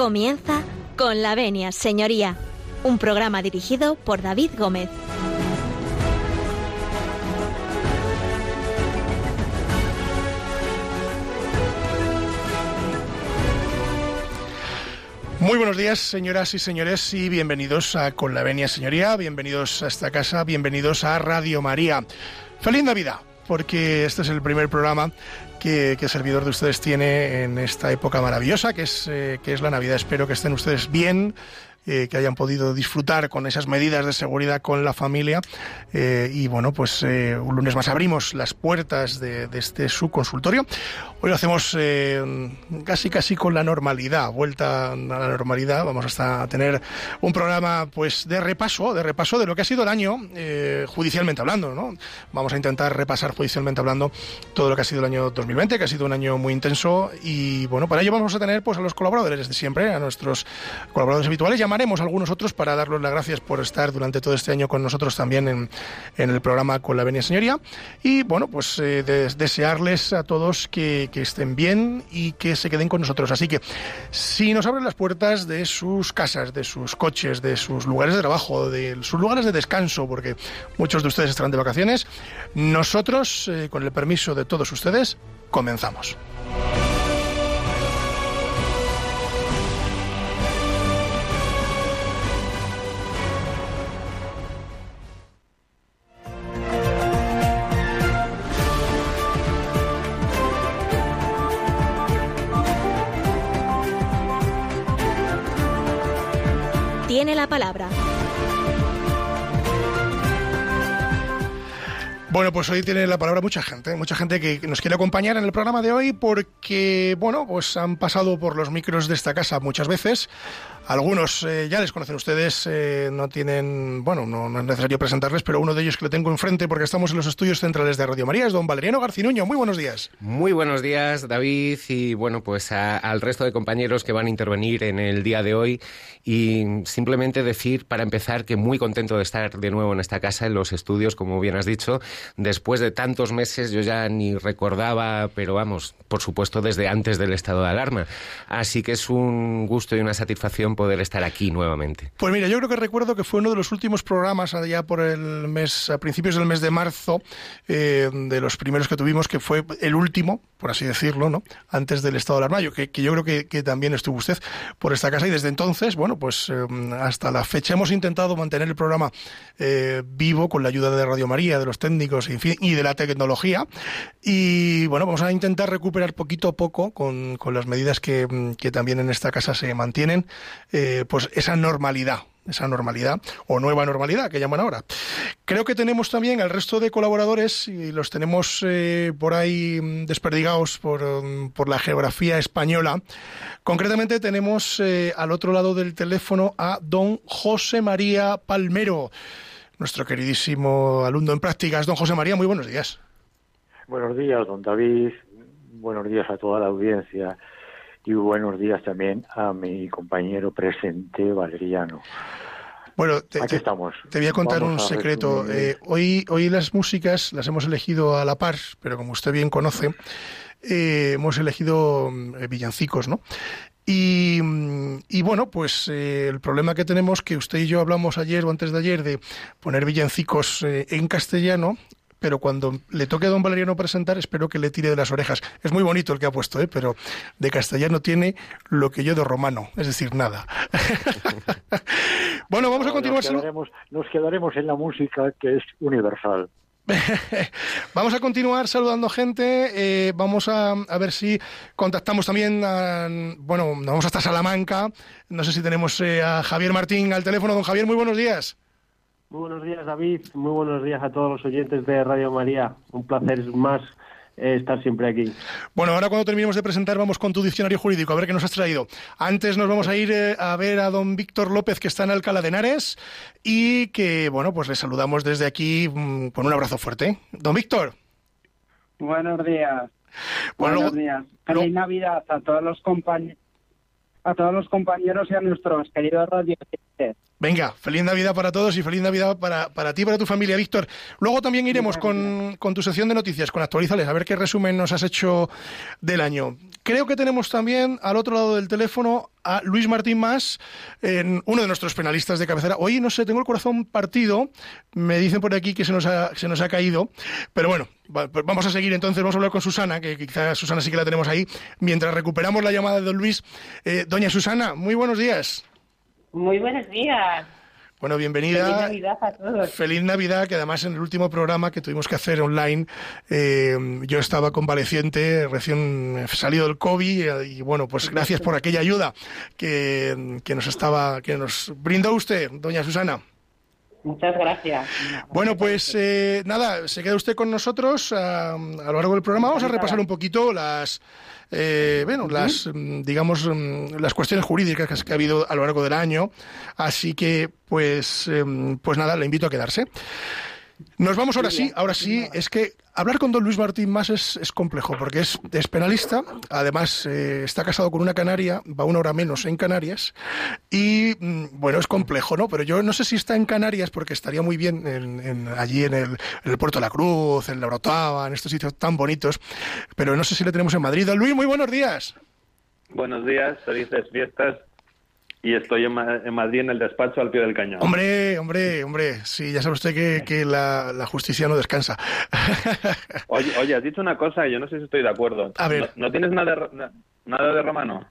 Comienza con la venia, señoría, un programa dirigido por David Gómez. Muy buenos días, señoras y señores, y bienvenidos a Con la Venia Señoría, bienvenidos a esta casa, bienvenidos a Radio María. Feliz Navidad, porque este es el primer programa que, servidor de ustedes tiene en esta época maravillosa, que es, eh, que es la Navidad. Espero que estén ustedes bien, eh, que hayan podido disfrutar con esas medidas de seguridad con la familia. Eh, y bueno, pues un lunes más abrimos las puertas de, de este su consultorio. Hoy lo hacemos eh, casi casi con la normalidad, vuelta a la normalidad. Vamos hasta a tener un programa pues de repaso, de repaso de lo que ha sido el año eh, judicialmente hablando, ¿no? Vamos a intentar repasar judicialmente hablando todo lo que ha sido el año 2020, que ha sido un año muy intenso y bueno, para ello vamos a tener pues a los colaboradores de siempre, a nuestros colaboradores habituales. Llamaremos a algunos otros para darles las gracias por estar durante todo este año con nosotros también en, en el programa con la Venia Señoría y bueno, pues eh, des desearles a todos que que estén bien y que se queden con nosotros. Así que si nos abren las puertas de sus casas, de sus coches, de sus lugares de trabajo, de sus lugares de descanso, porque muchos de ustedes estarán de vacaciones, nosotros, eh, con el permiso de todos ustedes, comenzamos. La palabra. Bueno, pues hoy tiene la palabra mucha gente, mucha gente que nos quiere acompañar en el programa de hoy porque, bueno, pues han pasado por los micros de esta casa muchas veces. Algunos eh, ya les conocen ustedes, eh, no tienen, bueno, no, es necesario presentarles, pero uno de ellos que lo tengo enfrente porque estamos en los estudios centrales de Radio María es don Valeriano Garcinuño. Muy buenos días. Muy buenos días, David, y bueno, pues a, al resto de compañeros que van a intervenir en el día de hoy. Y simplemente decir, para empezar, que muy contento de estar de nuevo en esta casa, en los estudios, como bien has dicho. Después de tantos meses, yo ya ni recordaba, pero vamos, por supuesto, desde antes del estado de alarma. Así que es un gusto y una satisfacción poder estar aquí nuevamente. Pues mira, yo creo que recuerdo que fue uno de los últimos programas allá por el mes, a principios del mes de marzo, eh, de los primeros que tuvimos, que fue el último, por así decirlo, ¿no? Antes del estado de alarma, que, que, yo creo que, que, también estuvo usted por esta casa y desde entonces, bueno, pues eh, hasta la fecha hemos intentado mantener el programa eh, vivo con la ayuda de Radio María, de los técnicos en fin, y de la tecnología. Y bueno, vamos a intentar recuperar poquito a poco con, con las medidas que, que también en esta casa se mantienen eh, pues esa normalidad, esa normalidad o nueva normalidad que llaman ahora. Creo que tenemos también al resto de colaboradores y los tenemos eh, por ahí desperdigados por, por, la geografía española. Concretamente tenemos eh, al otro lado del teléfono a don José María Palmero, nuestro queridísimo alumno en prácticas. Don José María, muy buenos días. Buenos días, don David. Buenos días a toda la audiencia y buenos días también a mi compañero presente, Valeriano. Bueno, te, Aquí estamos. te voy a contar Vamos un secreto. Eh, hoy, hoy las músicas las hemos elegido a la par, pero como usted bien conoce, eh, hemos elegido eh, villancicos, ¿no? Y, y, bueno, pues eh, el problema que tenemos, que usted y yo hablamos ayer o antes de ayer de poner villancicos eh, en castellano, pero cuando le toque a don Valeriano presentar, espero que le tire de las orejas. Es muy bonito el que ha puesto, ¿eh? pero de castellano tiene lo que yo de romano, es decir, nada. bueno, vamos a continuar. Nos quedaremos, nos quedaremos en la música que es universal. vamos a continuar saludando gente. Eh, vamos a, a, ver si contactamos también a, bueno, nos vamos hasta Salamanca. No sé si tenemos eh, a Javier Martín al teléfono. Don Javier, muy buenos días. Muy buenos días, David. Muy buenos días a todos los oyentes de Radio María. Un placer más eh, estar siempre aquí. Bueno, ahora cuando terminemos de presentar vamos con tu diccionario jurídico, a ver qué nos has traído. Antes nos vamos a ir eh, a ver a don Víctor López, que está en Alcalá de Henares, y que, bueno, pues le saludamos desde aquí mmm, con un abrazo fuerte. Don Víctor. Buenos días. Bueno, Buenos días. Feliz no... Navidad a todos los compañeros a todos los compañeros y a nuestros queridos radio Venga, feliz Navidad para todos y feliz Navidad para, para ti y para tu familia, Víctor. Luego también iremos con, con, tu sección de noticias, con actualizales, a ver qué resumen nos has hecho del año. Creo que tenemos también al otro lado del teléfono a Luis Martín Más, uno de nuestros penalistas de cabecera. Hoy, no sé, tengo el corazón partido, me dicen por aquí que se nos ha, se nos ha caído, pero bueno, pues vamos a seguir entonces, vamos a hablar con Susana, que quizás Susana sí que la tenemos ahí, mientras recuperamos la llamada de don Luis. Eh, doña Susana, muy buenos días. Muy buenos días. Bueno, bienvenida. Feliz Navidad a todos. Feliz Navidad, que además en el último programa que tuvimos que hacer online, eh, yo estaba convaleciente, recién salido del COVID, y, bueno, pues gracias por aquella ayuda que, que nos estaba, que nos brindó usted, doña Susana. Muchas gracias. Bueno, pues eh, nada, se queda usted con nosotros a, a lo largo del programa. Vamos a repasar un poquito las eh, bueno, las, digamos, mm, las cuestiones jurídicas que ha habido a lo largo del año. Así que, pues, em, pues nada, le invito a quedarse. Nos vamos ahora sí, ahora sí, es que hablar con don Luis Martín más es, complejo, porque es, penalista, además eh, está casado con una canaria, va una hora menos en Canarias, y mm, bueno, es complejo, ¿no? Pero yo no sé si está en Canarias, porque estaría muy bien en, allí en el, Puerto de la Cruz, en la Orotava, en estos sitios tan bonitos, pero no sé si le tenemos en Madrid. Don Luis, muy buenos días. Buenos días, felices fiestas y estoy en, Madrid en el despacho al pie del cañón. Hombre, hombre, hombre, sí, ya sabe usted que, que la, justicia no descansa. oye, oye, has dicho una cosa y yo no sé si estoy de acuerdo. A ver. ¿No, tienes nada nada de romano?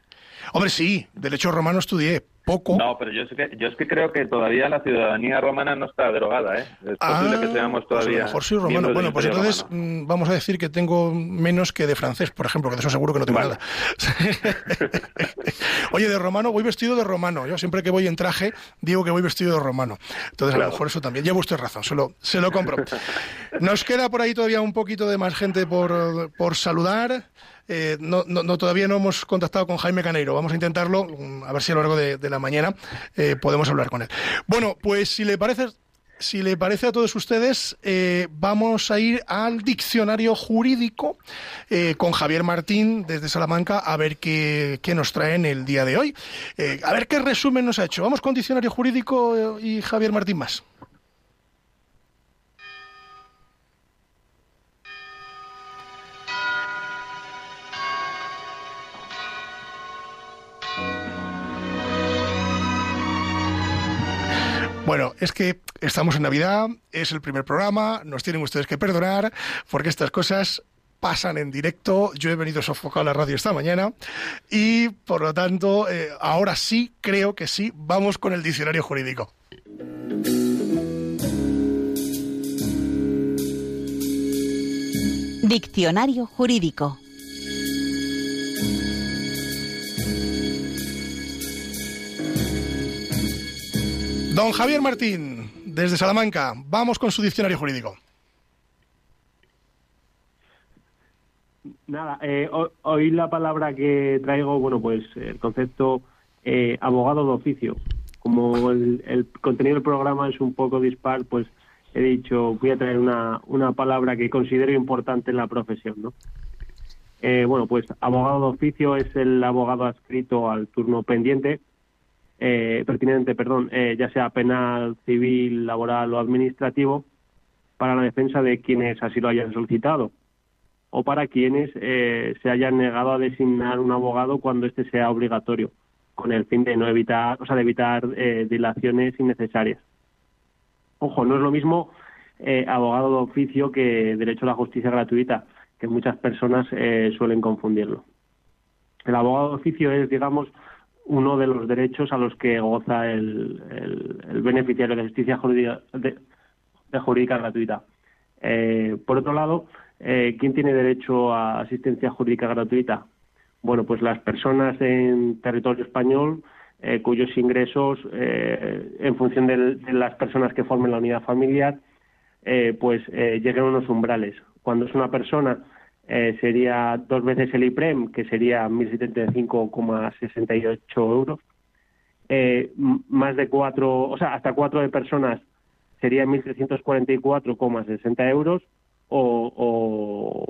Hombre, sí, derecho romano estudié, poco. No, pero yo es que, yo es que creo que todavía la ciudadanía romana no está derogada, ¿eh? Es posible que ah, seamos todavía. Pues a lo mejor soy romano. Bueno, pues entonces mm, vamos a decir que tengo menos que de francés, por ejemplo, que de eso seguro que no tengo nada. Oye, de romano, voy vestido de romano. Yo siempre que voy en traje digo que voy vestido de romano. Entonces, a lo mejor eso también. Lleva usted razón, se lo, se lo compro. Nos queda por ahí todavía un poquito de más gente por, por saludar. Eh, no, no, todavía no hemos contactado con Jaime Caneiro. Vamos a intentarlo, mm, a ver si a lo largo de, la mañana eh, podemos hablar con él. Bueno, pues si le parece, si le parece a todos ustedes, eh, vamos a ir al diccionario jurídico con Javier Martín desde Salamanca a ver qué, qué nos trae en el día de hoy. a ver qué resumen nos ha hecho. Vamos con diccionario jurídico y Javier Martín más. Bueno, es que estamos en Navidad, es el primer programa, nos tienen ustedes que perdonar, porque estas cosas pasan en directo. Yo he venido sofocado a la radio esta mañana y, por lo tanto, eh, ahora sí, creo que sí, vamos con el diccionario jurídico. Diccionario jurídico. Don Javier Martín, desde Salamanca, vamos con su diccionario jurídico. Nada, eh, hoy la palabra que traigo, bueno, pues el concepto eh, abogado de oficio. Como el, contenido del programa es un poco dispar, pues he dicho, voy a traer una, una palabra que considero importante en la profesión, ¿no? Eh, bueno, pues abogado de oficio es el abogado adscrito al turno pendiente eh, pertinente, perdón, eh, ya sea penal, civil, laboral o administrativo, para la defensa de quienes así lo hayan solicitado o para quienes eh, se hayan negado a designar un abogado cuando este sea obligatorio, con el fin de no evitar, o sea, de evitar dilaciones innecesarias. Ojo, no es lo mismo abogado de oficio que derecho a la justicia gratuita, que muchas personas suelen confundirlo. El abogado de oficio es, digamos, uno de los derechos a los que goza el, el, beneficiario de justicia jurídica, de, jurídica gratuita. Eh, por otro lado, eh, ¿quién tiene derecho a asistencia jurídica gratuita? Bueno, pues las personas en territorio español eh, cuyos ingresos, en función de, las personas que formen la unidad familiar, pues lleguen a unos umbrales. Cuando es una persona eh, sería dos veces el IPREM, que sería 1.075,68 euros. Eh, más de cuatro, o sea, hasta cuatro personas sería 1.344,60 euros o, o,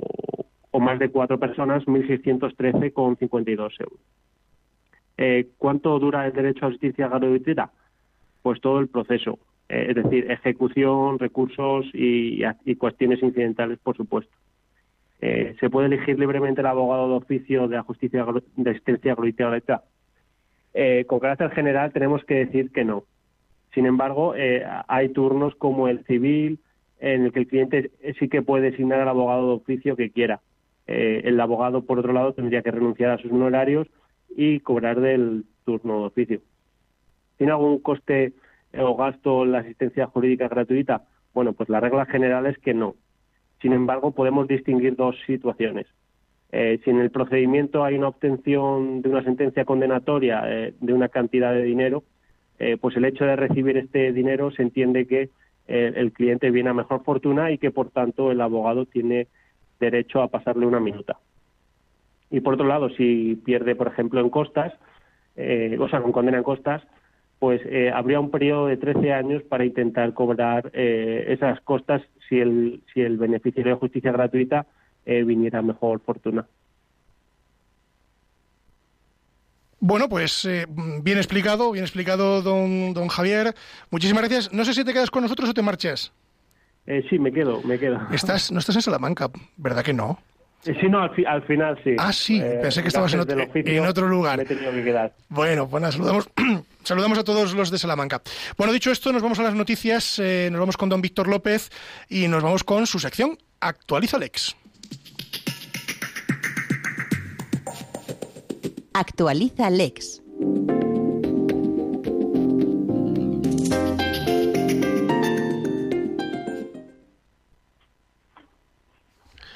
o, más de cuatro personas 1.613,52 euros. Eh, ¿Cuánto dura el derecho a justicia gratuita? pues todo el proceso, eh, es decir, ejecución, recursos y, cuestiones incidentales, por supuesto. Eh, ¿Se puede elegir libremente el abogado de oficio de la justicia de asistencia gratuita? Eh, con carácter general tenemos que decir que no. Sin embargo, hay turnos como el civil en el que el cliente sí que puede designar al abogado de oficio que quiera. el abogado, por otro lado, tendría que renunciar a sus honorarios y cobrar del turno de oficio. ¿Tiene algún coste o gasto la asistencia jurídica gratuita? Bueno, pues la regla general es que no. Sin embargo, podemos distinguir dos situaciones. Eh, si en el procedimiento hay una obtención de una sentencia condenatoria eh, de una cantidad de dinero, eh, pues el hecho de recibir este dinero se entiende que el cliente viene a mejor fortuna y que por tanto el abogado tiene derecho a pasarle una minuta. Y por otro lado, si pierde, por ejemplo, en costas, o sea, con condena en costas, pues habría un periodo de 13 años para intentar cobrar esas costas si el, si el beneficiario de justicia gratuita eh, viniera mejor fortuna. Bueno, pues bien explicado, bien explicado, don, don Javier. Muchísimas gracias. No sé si te quedas con nosotros o te marchas. sí, me quedo, me quedo. Estás, no estás en Salamanca, ¿verdad que no? Sí, no, al, final sí. Ah, sí, eh, pensé que estabas en otro, en otro lugar. Me he tenido que quedar. Bueno, pues saludamos, saludamos a todos los de Salamanca. Bueno, dicho esto, nos vamos a las noticias, eh, nos vamos con don Víctor López y nos vamos con su sección Actualiza Lex. Actualiza Lex.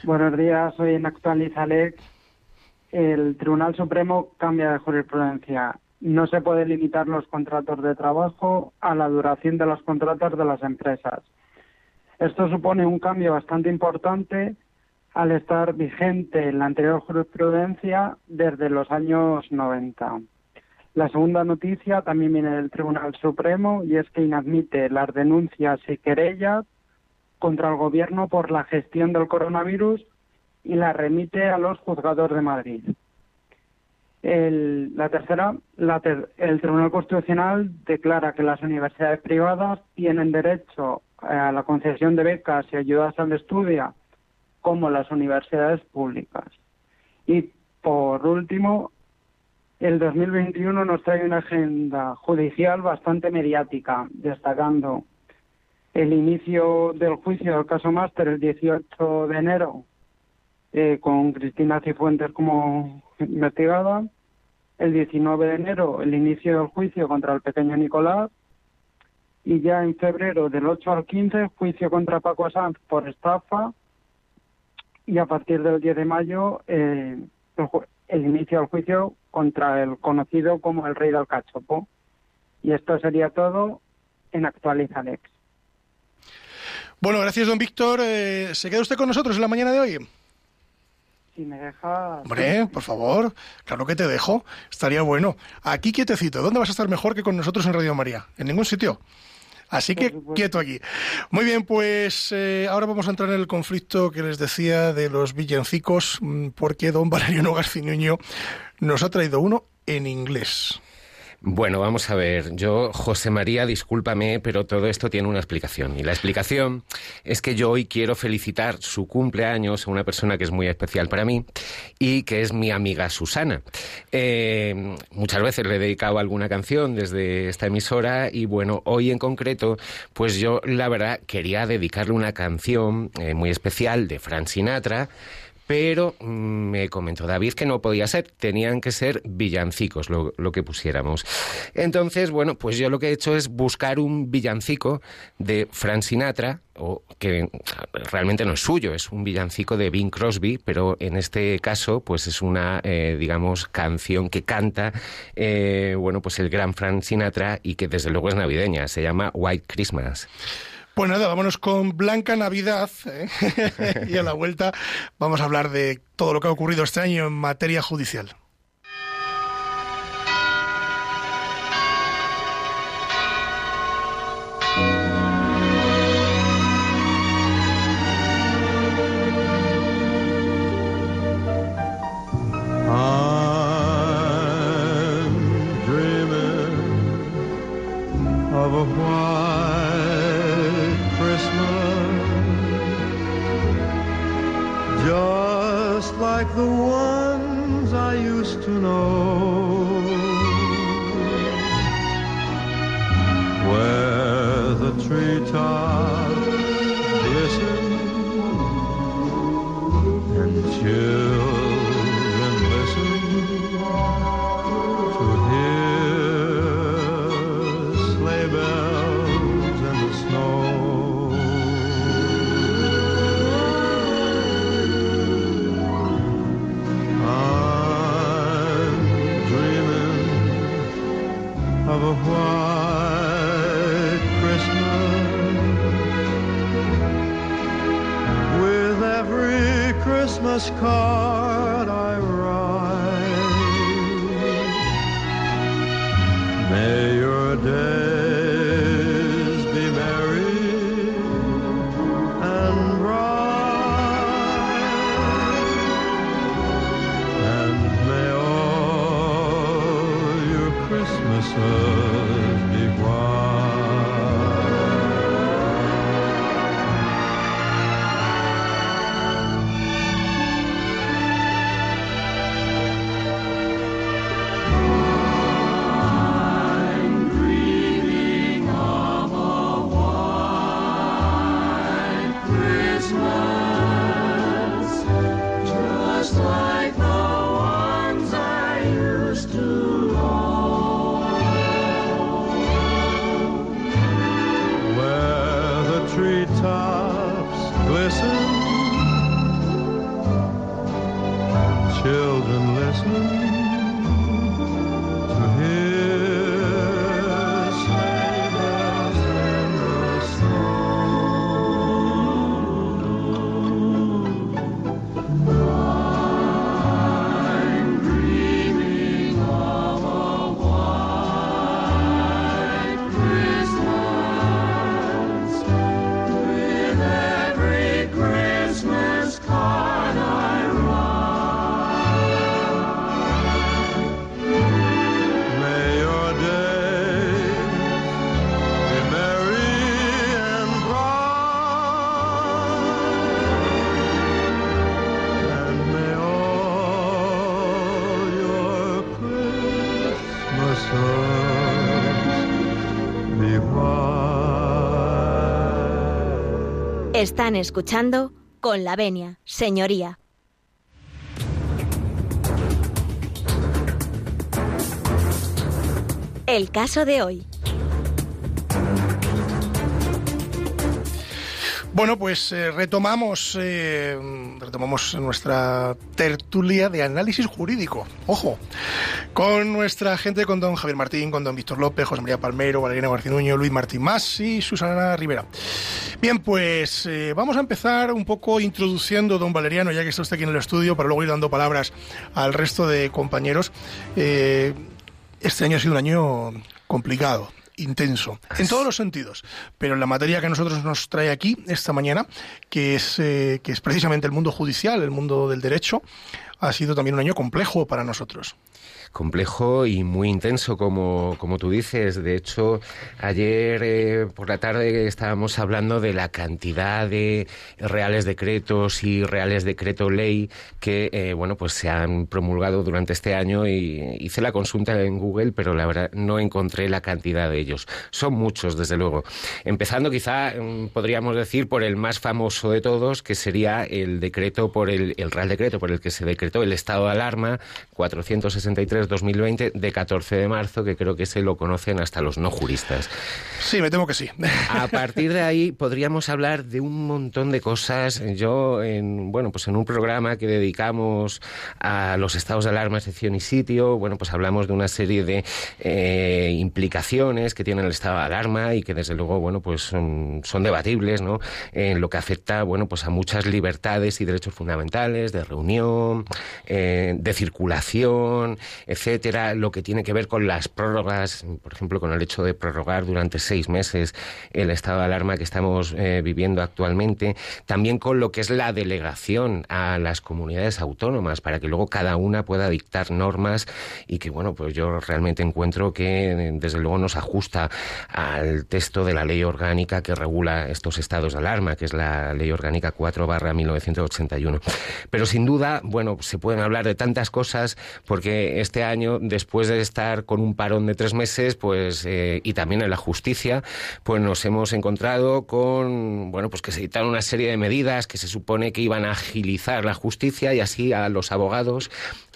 Buenos días, hoy en Actualiza Alex. El Tribunal Supremo cambia de jurisprudencia. No se puede limitar los contratos de trabajo a la duración de los contratos de las empresas. Esto supone un cambio bastante importante al estar vigente en la anterior jurisprudencia desde los años 90. La segunda noticia también viene del Tribunal Supremo y es que inadmite las denuncias y querellas contra el Gobierno por la gestión del coronavirus y la remite a los juzgados de Madrid. la tercera, el Tribunal Constitucional declara que las universidades privadas tienen derecho a la concesión de becas y ayudas al estudio como las universidades públicas. Y por último, el 2021 nos trae una agenda judicial bastante mediática, destacando el inicio del juicio del caso Máster el 18 de enero, eh, con Cristina Cifuentes como investigada. El 19 de enero, el inicio del juicio contra el pequeño Nicolás. Y ya en febrero, del 8 al 15, juicio contra Paco Sanz por estafa. Y a partir del 10 de mayo, eh, el, inicio del juicio contra el conocido como el rey del cachopo. Y esto sería todo en Actualizalex. Bueno, gracias, don Víctor. Eh, ¿Se queda usted con nosotros en la mañana de hoy? Si me deja... Hombre, por favor, claro que te dejo. Estaría bueno. Aquí quietecito. ¿Dónde vas a estar mejor que con nosotros en Radio María? En ningún sitio. Así que quieto aquí. Muy bien, pues eh, ahora vamos a entrar en el conflicto que les decía de los villancicos, mm, porque don Valeriano Garcinuño nos ha traído uno en inglés. Bueno, vamos a ver. Yo, José María, discúlpame, pero todo esto tiene una explicación. Y la explicación es que yo hoy quiero felicitar su cumpleaños a una persona que es muy especial para mí y que es mi amiga Susana. Eh, muchas veces le he dedicado alguna canción desde esta emisora y bueno, hoy en concreto, pues yo la verdad quería dedicarle una canción eh, muy especial de Frank Sinatra pero mm, me comentó David que no podía ser, tenían que ser villancicos lo, que pusiéramos. Entonces, bueno, pues yo lo que he hecho es buscar un villancico de Frank Sinatra, o que realmente no es suyo, es un villancico de Bing Crosby, pero en este caso, pues es una, eh, digamos, canción que canta, eh, bueno, pues el gran Frank Sinatra y que desde luego es navideña, se llama White Christmas. Pues nada, vámonos con Blanca Navidad ¿eh? y a la vuelta vamos a hablar de todo lo que ha ocurrido este año en materia judicial. Ah. Están escuchando con la venia, señoría. El caso de hoy. Bueno, pues eh, retomamos, eh, retomamos nuestra tertulia de análisis jurídico. Ojo, con nuestra gente, con don Javier Martín, con don Víctor López, José María Palmero, Valeriana Garcinuño, Luis Martín Más y Susana Rivera. Bien, pues eh, vamos a empezar un poco introduciendo, don Valeriano, ya que está usted aquí en el estudio, para luego ir dando palabras al resto de compañeros. Eh, este año ha sido un año complicado intenso, en todos los sentidos. Pero en la materia que a nosotros nos trae aquí esta mañana, que es, eh, que es precisamente el mundo judicial, el mundo del derecho, ha sido también un año complejo para nosotros complejo y muy intenso, como, como tú dices. De hecho, ayer eh, por la tarde estábamos hablando de la cantidad de reales decretos y reales decreto ley que, eh, bueno, pues se han promulgado durante este año y hice la consulta en Google, pero la verdad no encontré la cantidad de ellos. Son muchos, desde luego. Empezando quizá, mm, podríamos decir, por el más famoso de todos, que sería el decreto por el, el real decreto por el que se decretó el estado de alarma 463-2020 de 14 de marzo, que creo que se lo conocen hasta los no juristas. Sí, me temo que sí. A partir de ahí podríamos hablar de un montón de cosas. Yo, en, bueno, pues en un programa que dedicamos a los estados de alarma, excepción y sitio, bueno, pues hablamos de una serie de eh, implicaciones que tiene el estado de alarma y que desde luego, bueno, pues son, son debatibles, ¿no? En lo que afecta, bueno, pues a muchas libertades y derechos fundamentales de reunión, eh, de circulación, etcétera, lo que tiene que ver con las prórrogas, por ejemplo, con el hecho de prorrogar durante seis meses el estado de alarma que estamos eh, viviendo actualmente, también con lo que es la delegación a las comunidades autónomas para que luego cada una pueda dictar normas y que, bueno, pues yo realmente encuentro que desde luego nos ajusta al texto de la ley orgánica que regula estos estados de alarma, que es la ley orgánica 4 barra 1981. Pero sin duda, bueno, se pueden hablar de tantas cosas porque este año, después de estar con un parón de tres meses, pues, eh, y también en la justicia, pues nos hemos encontrado con, bueno, pues que se dictaron una serie de medidas que se supone que iban a agilizar la justicia y así a los abogados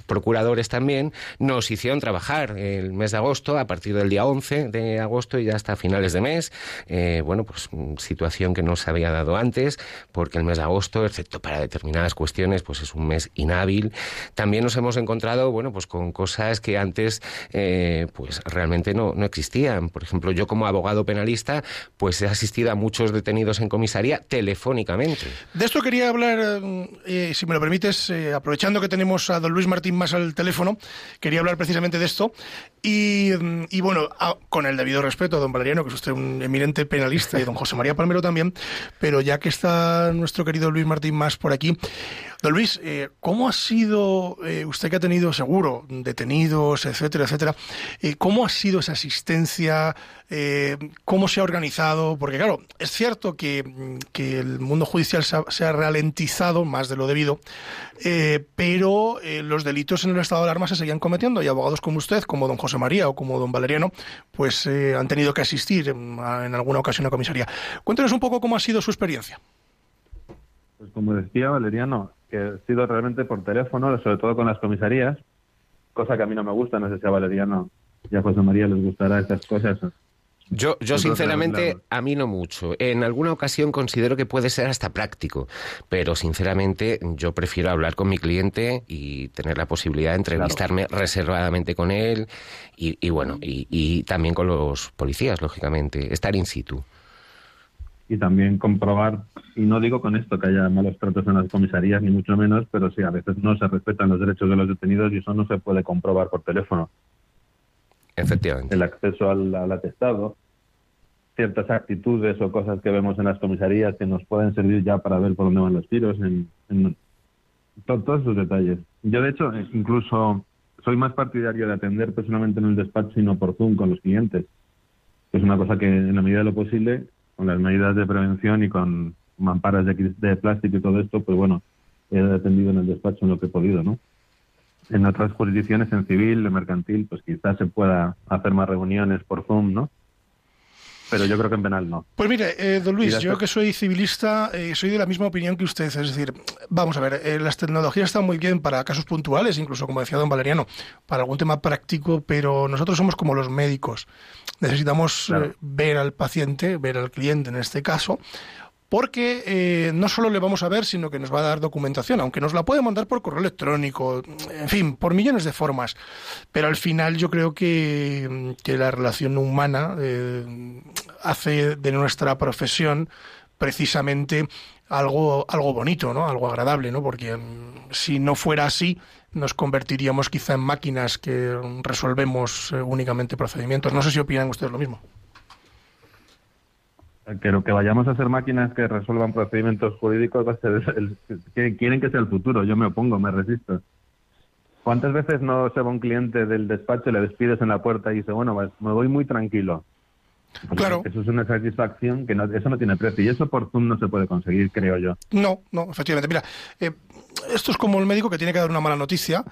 procuradores también, nos hicieron trabajar el mes de agosto, a partir del día 11 de agosto y ya hasta finales de mes. Eh, bueno, pues situación que no se había dado antes, porque el mes de agosto, excepto para determinadas cuestiones, pues es un mes inhábil. También nos hemos encontrado, bueno, pues con cosas que antes, eh, pues realmente no, no existían. Por ejemplo, yo como abogado penalista, pues he asistido a muchos detenidos en comisaría telefónicamente. De esto quería hablar, eh, si me lo permites, eh, aprovechando que tenemos a don Luis Martín más al teléfono, quería hablar precisamente de esto. Y, mm, bueno, a- con el debido respeto a don Valeriano, que es usted un eminente penalista, y don José María Palmero también, pero ya que está nuestro querido Luis Martín más por aquí, don Luis, eh, ¿cómo ha sido, eh, usted que ha tenido seguro detenidos, etcétera, etcétera, eh, cómo ha sido esa asistencia? ¿Cómo se ha organizado? Porque claro, es cierto que, mm, que el mundo judicial se ha, ralentizado más de lo debido, pero los delitos en el estado de alarma se seguían cometiendo y abogados como usted, como don José María o como don Valeriano, pues eh, han tenido que asistir en, alguna ocasión a comisaría. Cuéntenos un poco cómo ha sido su experiencia. Pues como decía Valeriano, que ha sido realmente por teléfono, sobre todo con las comisarías, cosa que a mí no me gusta, no sé si a Valeriano y a José María les gustará esas cosas. Yo, yo sinceramente, a mí no mucho. En alguna ocasión considero que puede ser hasta práctico, pero sinceramente yo prefiero hablar con mi cliente y tener la posibilidad de entrevistarme reservadamente con él y, y bueno, y, y también con los policías, lógicamente, estar in situ. Y también comprobar, y no digo con esto que haya malos tratos en las comisarías, ni mucho menos, pero sí, a veces no se respetan los derechos de los detenidos y eso no se puede comprobar por teléfono. Efectivamente. El acceso al, atestado, ciertas actitudes o cosas que vemos en las comisarías que nos pueden servir ya para ver por dónde van los tiros, en, en to- todos esos detalles. Yo, de hecho, eh, incluso soy más partidario de atender personalmente en el despacho y no por Zoom con los clientes. Es una cosa que, en la medida de lo posible, con las medidas de prevención y con mamparas de, de plástico y todo esto, pues bueno, he atendido en el despacho en lo que he podido, ¿no? En otras jurisdicciones, en civil, en mercantil, pues quizás se pueda hacer más reuniones por Zoom, ¿no? Pero yo creo que en penal no. Pues mire, eh, don Luis, yo que soy civilista, eh, soy de la misma opinión que usted. Es decir, vamos a ver, eh, las tecnologías están muy bien para casos puntuales, incluso como decía don Valeriano, para algún tema práctico, pero nosotros somos como los médicos. Necesitamos Claro. eh, ver al paciente, ver al cliente en este caso, porque eh, no solo le vamos a ver, sino que nos va a dar documentación, aunque nos la puede mandar por correo electrónico, en fin, por millones de formas. Pero al final yo creo que, que la relación humana eh, hace de nuestra profesión precisamente algo, algo bonito, ¿no? Algo agradable, ¿no? Porque mm, si no fuera así, nos convertiríamos quizá en máquinas que resolvemos eh, únicamente procedimientos. No sé si opinan ustedes lo mismo. Que lo que vayamos a hacer máquinas que resuelvan procedimientos jurídicos va a ser el, que quieren que sea el futuro. Yo me opongo, me resisto. ¿Cuántas veces no se va un cliente del despacho, le despides en la puerta y dice, bueno, me voy muy tranquilo? Claro. Eso es una satisfacción que no, eso no tiene precio. Y eso por Zoom no se puede conseguir, creo yo. No, no, efectivamente. Mira, eh, esto es como el médico que tiene que dar una mala noticia.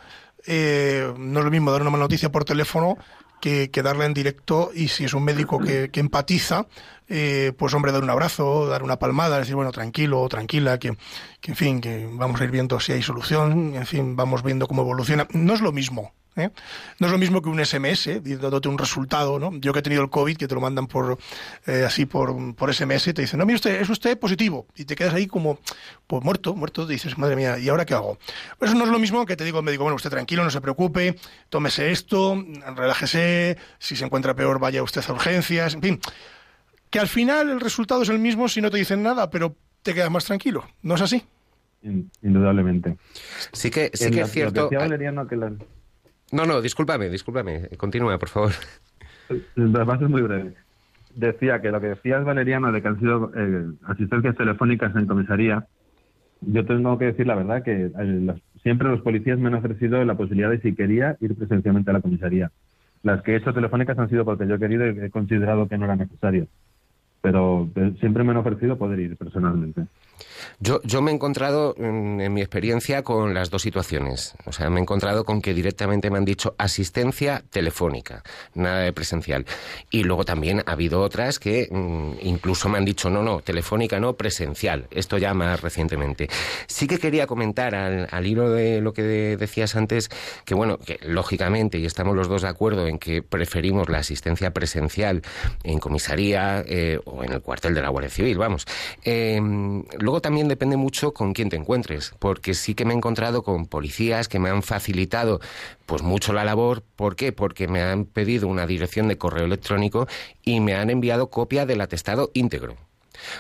Eh, no es lo mismo dar una mala noticia por teléfono que, que en directo. Y si es un médico que, que empatiza, eh, pues hombre, dar un abrazo, dar una palmada, decir, bueno, tranquilo tranquila, que, que en fin, que vamos a ir viendo si hay solución, en fin, vamos viendo cómo evoluciona. No es lo mismo. ¿Eh? No es lo mismo que un SMS, eh, dándote un resultado, ¿no? Yo que he tenido el COVID, que te lo mandan por eh, así por, por SMS, te dicen, no, mire usted, es usted positivo, y te quedas ahí como pues muerto, muerto, dices, madre mía, ¿y ahora qué hago? Pues eso no es lo mismo que te digo al médico, bueno, usted tranquilo, no se preocupe, tómese esto, relájese, si se encuentra peor, vaya usted a urgencias, en fin, que al final el resultado es el mismo si no te dicen nada, pero te quedas más tranquilo, ¿no es así? In- indudablemente. Sí que, sí que la- es cierto. Lo que decía Valeriano, que las- No, no, discúlpame, discúlpame. Continúa, por favor. Muy breve. Decía que lo que decías, Valeriano, de que han sido eh, asistencias telefónicas en comisaría, yo tengo que decir la verdad que eh, siempre los policías me han ofrecido la posibilidad de, si quería, ir presencialmente a la comisaría. Las que he hecho telefónicas han sido porque yo he querido y he considerado que no era necesario. Pero eh, siempre me han ofrecido poder ir personalmente. Yo, yo me he encontrado, en mi experiencia, con las dos situaciones. O sea, me he encontrado con que directamente me han dicho asistencia telefónica, nada de presencial. Y luego también ha habido otras que mm, incluso me han dicho, no, no, telefónica no, presencial. Esto ya más recientemente. Sí que quería comentar al, al hilo de lo que de- decías antes, que bueno, que lógicamente, y estamos los dos de acuerdo en que preferimos la asistencia presencial en comisaría eh, o en el cuartel de la Guardia Civil, vamos. Eh, luego también depende mucho con quién te encuentres, porque sí que me he encontrado con policías que me han facilitado pues mucho la labor. ¿Por qué? Porque me han pedido una dirección de correo electrónico y me han enviado copia del atestado íntegro.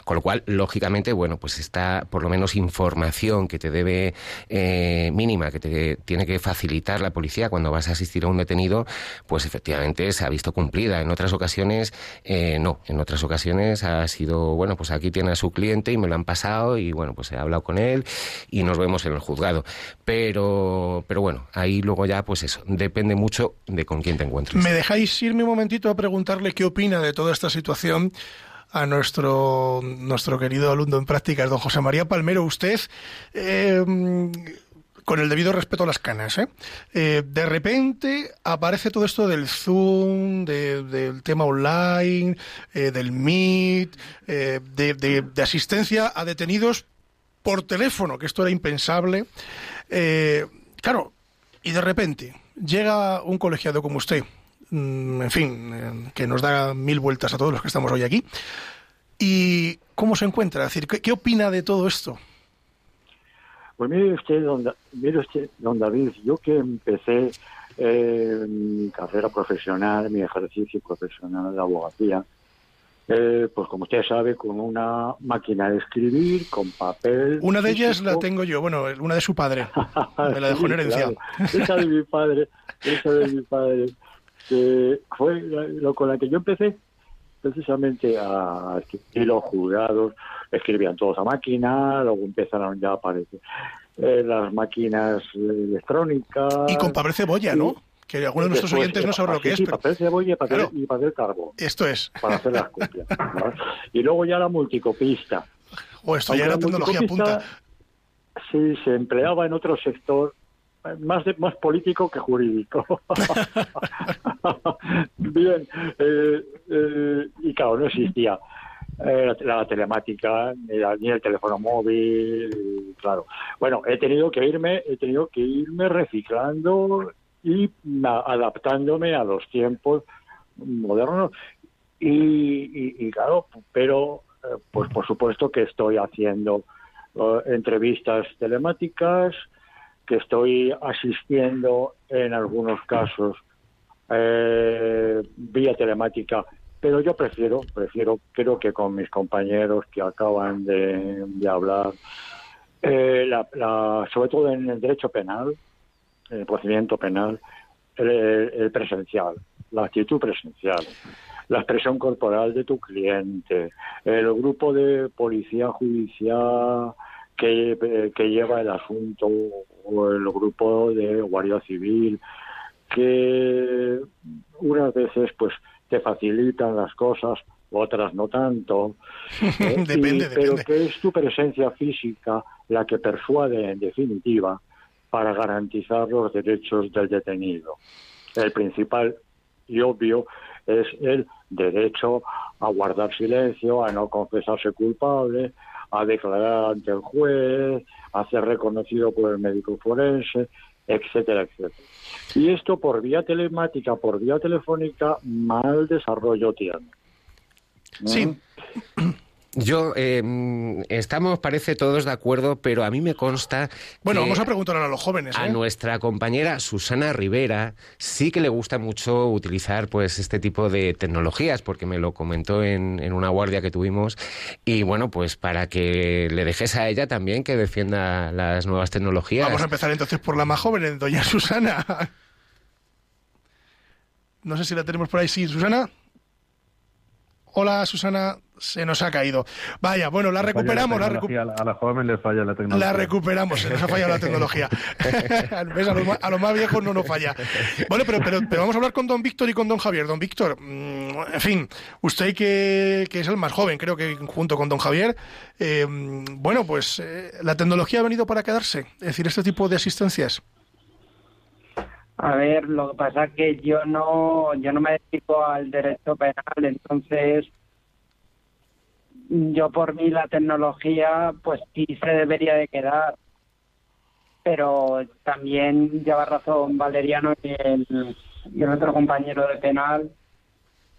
Con lo cual, lógicamente, bueno, pues está por lo menos información que te debe, eh, mínima, que te tiene que facilitar la policía cuando vas a asistir a un detenido, pues efectivamente se ha visto cumplida. En otras ocasiones, eh, no. En otras ocasiones ha sido, bueno, pues aquí tiene a su cliente y me lo han pasado y, bueno, pues he hablado con él y nos vemos en el juzgado. Pero, pero bueno, ahí luego ya, pues eso, depende mucho de con quién te encuentres. ¿Me dejáis irme un momentito a preguntarle qué opina de toda esta situación a nuestro, nuestro querido alumno en prácticas, don José María Palmero? Usted, eh, con el debido respeto a las canas, ¿eh? Eh, de repente aparece todo esto del Zoom, de- del tema online, eh, del Meet, eh, de, de- de asistencia a detenidos por teléfono, que esto era impensable. Claro, y de repente llega un colegiado como usted, en fin, que nos da mil vueltas a todos los que estamos hoy aquí. ¿Y cómo se encuentra? Es decir, ¿qué, qué opina de todo esto? Pues mire usted, don, mire usted, don David, yo que empecé eh, mi carrera profesional, mi ejercicio profesional de abogacía, eh, pues como usted sabe, con una máquina de escribir, con papel. Una de ellas la tengo yo, bueno, una de su padre. Me la dejó en herencia. Esa de mi padre, esa de mi padre, que fue lo con la que yo empecé precisamente a escribir los juzgados, escribían todos a máquina, luego empezaron ya a aparecer eh, las máquinas electrónicas. Y con papel cebolla, ¿no? Que algunos de nuestros oyentes no sabrán lo que sí, es, sí, pero papel cebolla y papel, Claro. y papel carbón esto es. para hacer las copias. ¿no? Y luego ya la multicopista. O esto ya Aunque era la tecnología punta. Sí, se empleaba en otro sector eh, más de, más político que jurídico. Bien, eh, eh, y claro, no existía eh, la, la telemática ni, la- ni el teléfono móvil, claro. Bueno, he tenido que irme, he tenido que irme reciclando y na- adaptándome a los tiempos modernos y, y- y claro, pero eh, pues por supuesto que estoy haciendo entrevistas telemáticas, que estoy asistiendo en algunos casos eh, vía telemática, pero yo prefiero, prefiero, creo que con mis compañeros que acaban de, hablar, eh, la- la- sobre todo en el derecho penal, en el procedimiento penal, el, el presencial, la actitud presencial, la expresión corporal de tu cliente, el grupo de policía judicial que, eh, que lleva el asunto o el grupo de guardia civil que unas veces pues te facilitan las cosas otras no tanto ¿eh? Depende, Y- pero depende. que es tu presencia física la que persuade en definitiva para garantizar los derechos del detenido el principal y obvio es el derecho a guardar silencio, a no confesarse culpable, a declarar ante el juez, a ser reconocido por el médico forense, etcétera, etcétera. Y esto por vía telemática, por vía telefónica, mal desarrollo tiene. Sí. Yo, eh, mm, estamos, parece, todos de acuerdo, pero a mí me consta. Bueno, que vamos a preguntar a los jóvenes. A ¿eh? nuestra compañera Susana Rivera sí que le gusta mucho utilizar pues este tipo de tecnologías, porque me lo comentó en, en una guardia que tuvimos. Y bueno, pues para que le dejes a ella también que defienda las nuevas tecnologías. Vamos a empezar entonces por la más joven, doña Susana. No sé si la tenemos por ahí. Sí, Susana. Hola, Susana. Se nos ha caído. Vaya, bueno, la recuperamos. La, recu- a la- joven les falla la tecnología. la recuperamos. Se nos ha fallado la tecnología. ¿Ves? A los, más, a los más viejos no nos falla. Bueno, pero, pero, pero vamos a hablar con don Víctor y con don Javier. Don Víctor, mm, en fin, usted que, que es el más joven, creo que junto con don Javier, eh, bueno, pues eh, la tecnología ha venido para quedarse. Es decir, este tipo de asistencias. A ver, lo que pasa es que yo no, yo no me dedico al derecho penal, entonces yo por mí la tecnología pues sí se debería de quedar. Pero también lleva razón Valeriano y el, y el otro compañero de penal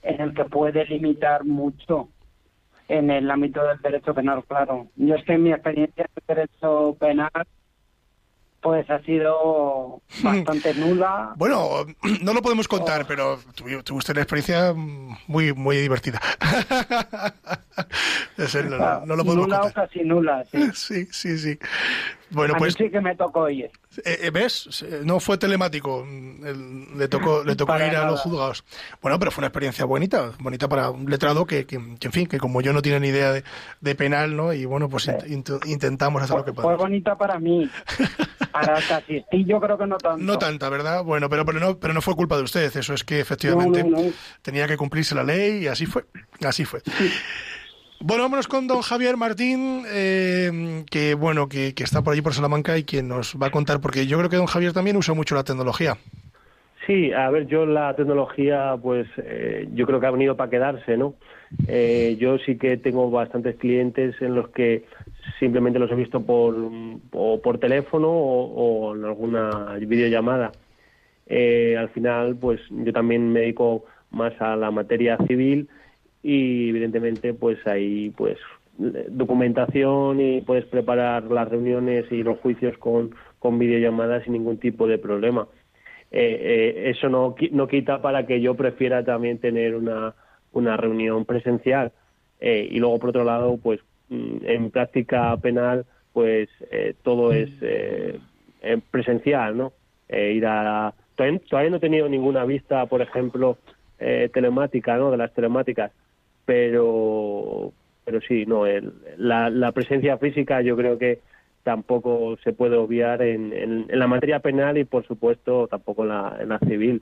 en el que puede limitar mucho en el ámbito del derecho penal, claro. Yo es que mi experiencia en el derecho penal pues ha sido bastante nula. Bueno, no lo podemos contar, pero tuvi- tuvo usted una experiencia muy, muy divertida. El- no, no- lo podemos nula o contar. casi nula, sí. Sí, sí, sí. Bueno, a pues mí sí que me tocó ir. Eh, eh, ¿Ves? No fue telemático. mm, le tocó, le tocó Para ir a los juzgados. Bueno, pero fue una experiencia bonita, bonita para un letrado que, que, que, en fin, que como yo no tiene ni idea de, de penal, ¿no? Y bueno, pues int- int- intentamos hacer lo que Fue podemos. bonita para mí. Para que asistí yo creo que no tanto. No tanta, ¿verdad? Bueno, pero, pero, no, pero no fue culpa de usted. Eso es que efectivamente No, no, no. tenía que cumplirse la ley y así fue. Así fue. Bueno, vámonos con don Javier Martín, eh, que bueno, que, está por allí por Salamanca y quien nos va a contar, porque yo creo que don Javier también usa mucho la tecnología. Sí, a ver, yo la tecnología, pues eh, yo creo que ha venido para quedarse, ¿no? Eh, yo sí que tengo bastantes clientes en los que simplemente los he visto por, o por teléfono o, o en alguna videollamada. Eh, al final, pues yo también me dedico más a la materia civil y evidentemente pues hay pues documentación y puedes preparar las reuniones y los juicios con, con videollamadas sin ningún tipo de problema. Eh, eh, eso no, no quita para que yo prefiera también tener una, una reunión presencial. Eh, y luego, por otro lado, pues mm, en práctica penal, pues eh, todo es presencial, ¿no? Ir a... Todavía, no he tenido ninguna vista, por ejemplo, telemática, ¿no? De las telemáticas, pero pero sí, no, el- la, la presencia física yo creo que tampoco se puede obviar en, en- en la materia penal y, por supuesto, tampoco en la, en la civil.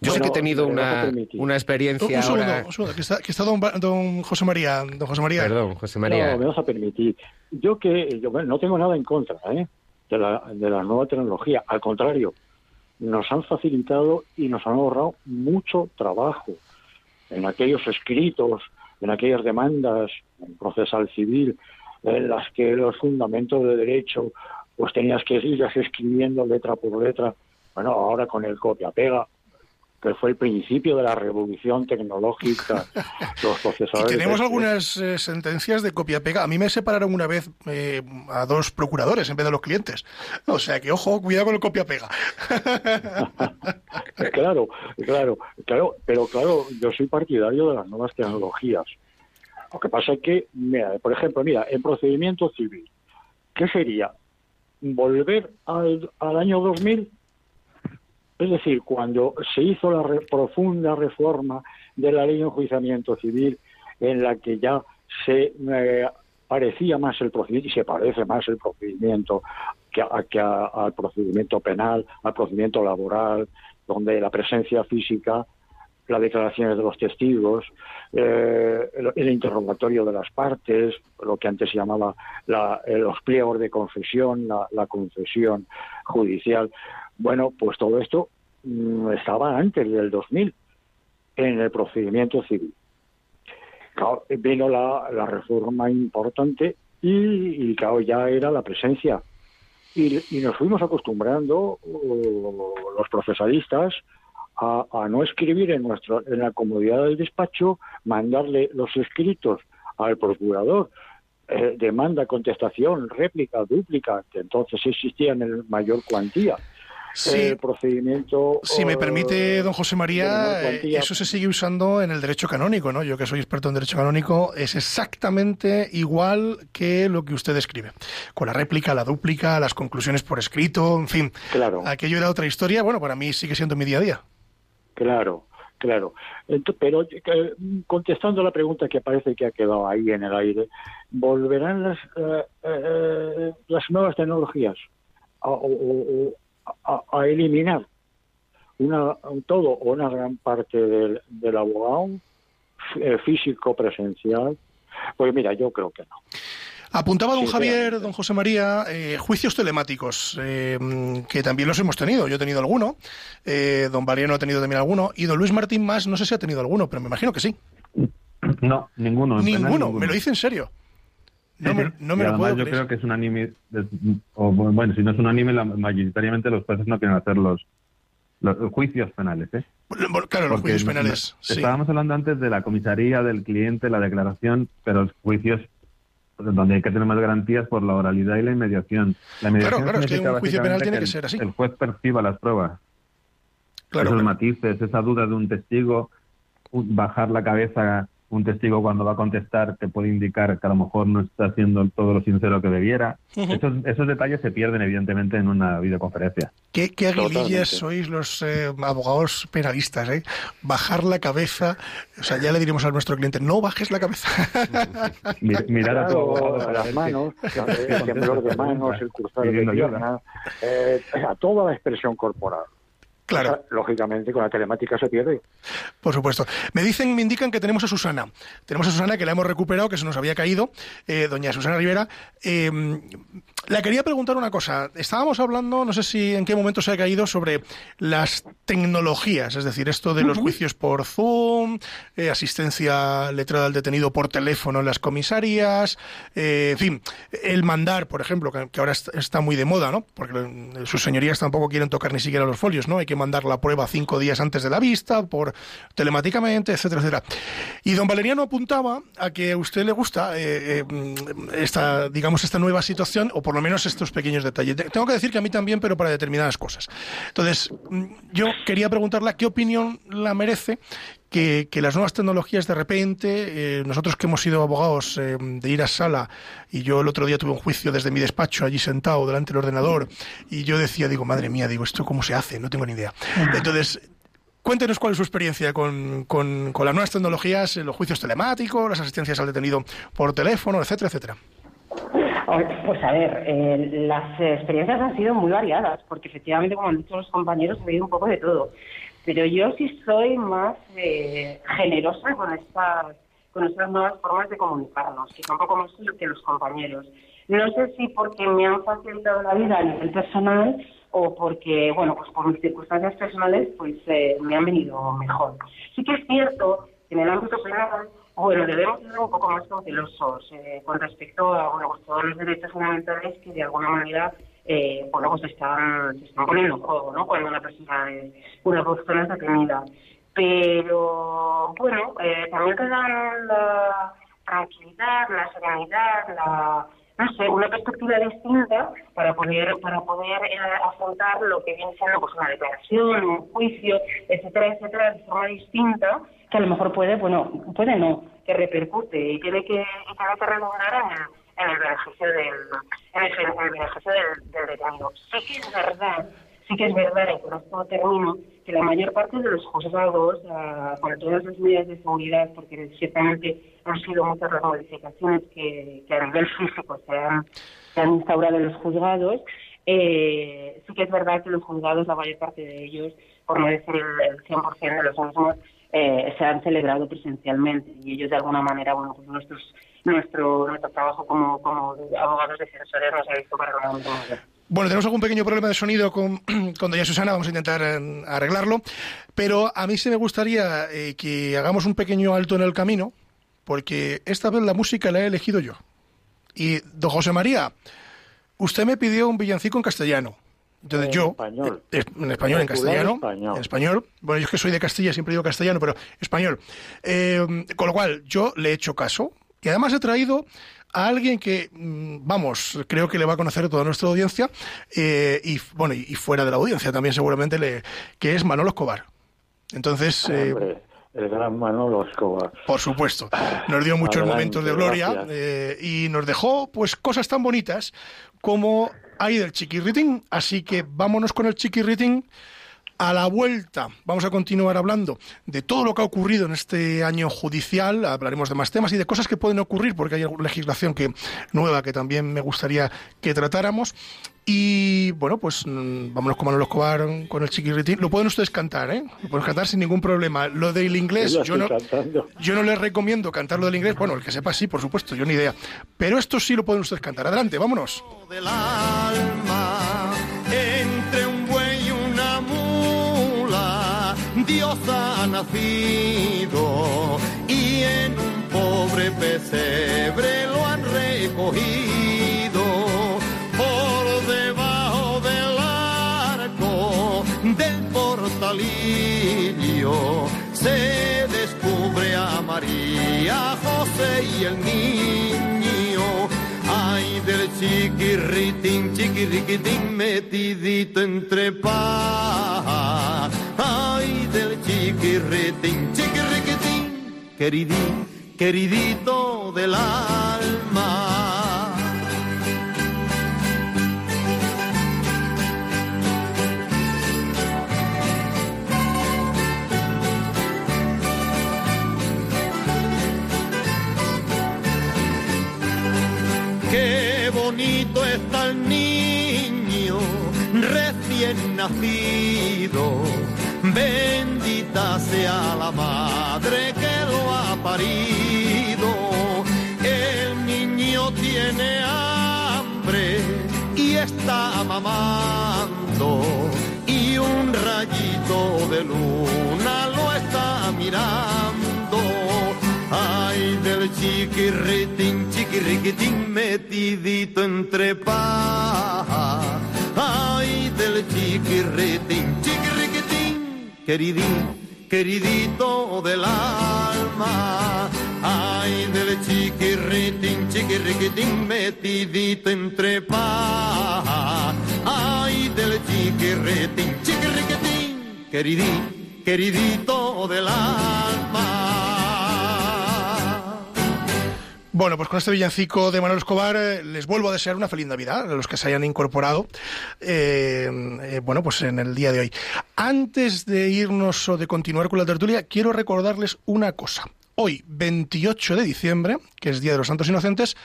Yo sí que he tenido una, una Un, experiencia un segundo, ahora... un segundo, que está, que está don, Ba- don José María. Don José María. Perdón, José María. No, me vas a permitir. Yo que yo bueno, no tengo nada en contra ¿eh? de, la, de la nueva tecnología. Al contrario, nos han facilitado y nos han ahorrado mucho trabajo en aquellos escritos, en aquellas demandas en procesal civil, en las que los fundamentos de derecho pues tenías que irlas escribiendo letra por letra. Bueno, ahora con el copia-pega, que fue el principio de la revolución tecnológica, los Y procesadores... tenemos de- algunas eh, sentencias de copia-pega. A mí me separaron una vez eh, a dos procuradores en vez de los clientes. O sea que, ojo, cuidado con el copia-pega. Claro, claro, claro, pero claro, yo soy partidario de las nuevas tecnologías. Lo que pasa es que, mira, por ejemplo, mira, en procedimiento civil, ¿qué sería? ¿Volver al, al año 2000? Es decir, cuando se hizo la re- profunda reforma de la ley de enjuiciamiento civil, en la que ya se eh, parecía más el procedimiento, y se parece más el procedimiento que, al procedimiento penal, al procedimiento laboral, donde la presencia física, las declaraciones de los testigos, eh, el, interrogatorio de las partes, lo que antes se llamaba la- eh, los pliegos de confesión, la, confesión judicial. Bueno, pues todo esto mm, estaba antes del 2000 en el procedimiento civil. Vino la, reforma importante y, ya era la presencia. Y, y nos fuimos acostumbrando uh, los procesalistas a, a no escribir en, nuestro, en la comodidad del despacho, mandarle los escritos al procurador, eh, demanda, contestación, réplica, dúplica, que entonces existían en mayor cuantía. Sí. El procedimiento. Si me eh, permite, don José María, eh, eso se sigue usando en el derecho canónico, ¿no? Yo que soy experto en derecho canónico, es exactamente igual que lo que usted describe. Con la réplica, la dúplica, las conclusiones por escrito, en fin. Claro. Aquello era otra historia, bueno, para mí sigue siendo mi día a día. Claro, claro. Pero eh, contestando la pregunta que parece que ha quedado ahí en el aire, ¿volverán las, eh, eh, las nuevas tecnologías a, eliminar una, un todo o una gran parte del, del abogado eh, físico presencial? Pues mira, yo creo que no. Apuntaba don Sí, Javier, don José María, eh, juicios telemáticos, eh, que también los hemos tenido. Yo he tenido alguno, eh, don Valeriano ha tenido también alguno, y don Luis Martín más, no sé si ha tenido alguno, pero me imagino que sí. No, ninguno. Ninguno, me lo dice en serio. No me, no me y lo además puedo yo creer. creo que es un anime, de- o bueno, si no es un anime, la- mayoritariamente los jueces no quieren hacer los, los juicios penales, ¿eh? Bueno, Claro, los Porque juicios penales. sí. Estábamos hablando antes de la comisaría, del cliente, la declaración, pero los juicios donde hay que tener más garantías por la oralidad y la inmediación. La inmediación claro, es que un juicio penal tiene que ser así. El juez perciba las pruebas. Claro, Esos claro. matices, esa duda de un testigo, bajar la cabeza un testigo cuando va a contestar te puede indicar que a lo mejor no está haciendo todo lo sincero que debiera. Esos, esos detalles se pierden evidentemente en una videoconferencia. Qué, qué aguilillas Totalmente. sois los eh, abogados penalistas, ¿eh? Bajar la cabeza, o sea, ya le diremos a nuestro cliente, no bajes la cabeza. Mi- mirar a tu abogado las manos, el temblor de manos, el cruzar de piernas, eh, a toda la expresión corporal. Claro. Lógicamente con la telemática se pierde. Por supuesto. Me dicen, me indican que tenemos a Susana. Tenemos a Susana que la hemos recuperado, que se nos había caído, eh, doña Susana Rivera. Eh, la quería preguntar una cosa. Estábamos hablando, no sé si en qué momento se ha caído, sobre las tecnologías, es decir, esto de los juicios por Zoom, eh, asistencia letrada al detenido por teléfono en las comisarías, eh, en fin, el mandar, por ejemplo, que, que ahora est- está muy de moda, ¿no? Porque sus señorías tampoco quieren tocar ni siquiera los folios, ¿no? Hay que mandar la prueba cinco días antes de la vista, por telemáticamente, etcétera, etcétera. Y don Valeriano apuntaba a que a usted le gusta eh, eh, esta, digamos, esta nueva situación, o por lo menos estos pequeños detalles. Te- Tengo que decir que a mí también, pero para determinadas cosas. Entonces, mm, yo quería preguntarle qué opinión la merece que, que las nuevas tecnologías de repente, eh, nosotros que hemos sido abogados eh, de ir a sala, y yo el otro día tuve un juicio desde mi despacho allí sentado delante del ordenador, y yo decía, digo, madre mía, digo, ¿esto cómo se hace? No tengo ni idea. Entonces, cuéntenos cuál es su experiencia con, con, con las nuevas tecnologías, los juicios telemáticos, las asistencias al detenido por teléfono, etcétera, etcétera. Pues a ver, eh, las experiencias han sido muy variadas, porque efectivamente, como han dicho los compañeros, he oído un poco de todo. Pero yo sí soy más eh, generosa con estas, con estas nuevas formas de comunicarnos, que son un poco más que los compañeros. No sé si porque me han facilitado la vida a nivel personal o porque, bueno, pues por mis circunstancias personales, pues eh, me han venido mejor. Sí que es cierto que en el ámbito penal bueno, debemos ser un poco más cautelosos eh, con respecto a bueno, pues todos los derechos fundamentales que de alguna manera eh, bueno, pues están, se están poniendo en juego ¿no? cuando una persona es, una persona es detenida. Pero bueno, eh, también te dan la tranquilidad, la serenidad, la no sé, una perspectiva distinta para poder para poder eh, afrontar lo que viene siendo pues una declaración, un juicio, etcétera, etcétera, de forma distinta que a lo mejor puede, bueno, puede no, que repercute y tiene que, y tiene que redundar en en el beneficio del, en el, en del, del detenido. Sí que es verdad, sí que es verdad, y con esto termino, que la mayor parte de los juzgados, ah, con todas las medidas de seguridad, porque ciertamente han sido muchas las modificaciones que, que a nivel físico se han, se han instaurado en los juzgados, eh, sí que es verdad que los juzgados, la mayor parte de ellos, por no decir el 100% de los mismos, eh, se han celebrado presencialmente y ellos de alguna manera, bueno, pues nuestros, nuestro, nuestro trabajo como, como abogados defensores nos ha visto para. Bueno, tenemos algún pequeño problema de sonido con, con doña Susana, vamos a intentar eh, arreglarlo, pero a mí sí me gustaría eh, que hagamos un pequeño alto en el camino, porque esta vez la música la he elegido yo. Y, don José María, usted me pidió un villancico en castellano. Entonces En yo, español. eh, en español, en castellano, español. en español, bueno, yo es que soy de Castilla, siempre digo castellano, pero español. Eh, con lo cual, yo le he hecho caso y además he traído a alguien que, mm, vamos, creo que le va a conocer toda nuestra audiencia eh, y, bueno, y fuera de la audiencia también seguramente, le, que es Manolo Escobar. Entonces, eh, Hombre, el gran Manolo Escobar. por supuesto. Nos dio muchos Adelante, momentos de gloria eh, y nos dejó pues cosas tan bonitas como hay del chiquirritín. Así que vámonos con el chiquirritín A la vuelta vamos a continuar hablando de todo lo que ha ocurrido en este año judicial, hablaremos de más temas y de cosas que pueden ocurrir porque hay legislación que nueva que también me gustaría que tratáramos. Y bueno, pues mm, vámonos con Manolo Escobar con el chiquirritín. Lo pueden ustedes cantar, ¿eh? Lo pueden cantar sin ningún problema. Lo del inglés, Yo yo no, cantando. yo no les recomiendo cantarlo del inglés. Bueno, el que sepa sí, por supuesto, yo ni idea. Pero esto sí lo pueden ustedes cantar. Adelante, vámonos. del alma entre un buey y una mula Dios ha nacido y en un pobre pesebre lo han recogido se descubre a María, José y el niño. Ay del chiquirritín, chiquirriquitín metidito entre paja. Ay del chiquirritín, chiquirriquitín, queridín, queridito del alma. Nacido. Bendita sea la madre que lo ha parido. El niño tiene hambre y está mamando. Y un rayito de luna lo está mirando. Ay, del chiquirritín, chiquirriquitín metidito entre paja. Chiquirritín, chiquirriquitín, queridín, queridito del alma. Ay, del chiquirritín, chiquirriquitín metidito entre paja. Ay, del chiquirritín, chiquirriquitín, queridín, queridito del alma. Bueno, pues con este villancico de Manuel Escobar eh, les vuelvo a desear una feliz Navidad a los que se hayan incorporado, eh, eh, bueno, pues en el día de hoy. Antes de irnos o de continuar con la tertulia, quiero recordarles una cosa. Hoy, 28 de diciembre, que es Día de los Santos Inocentes,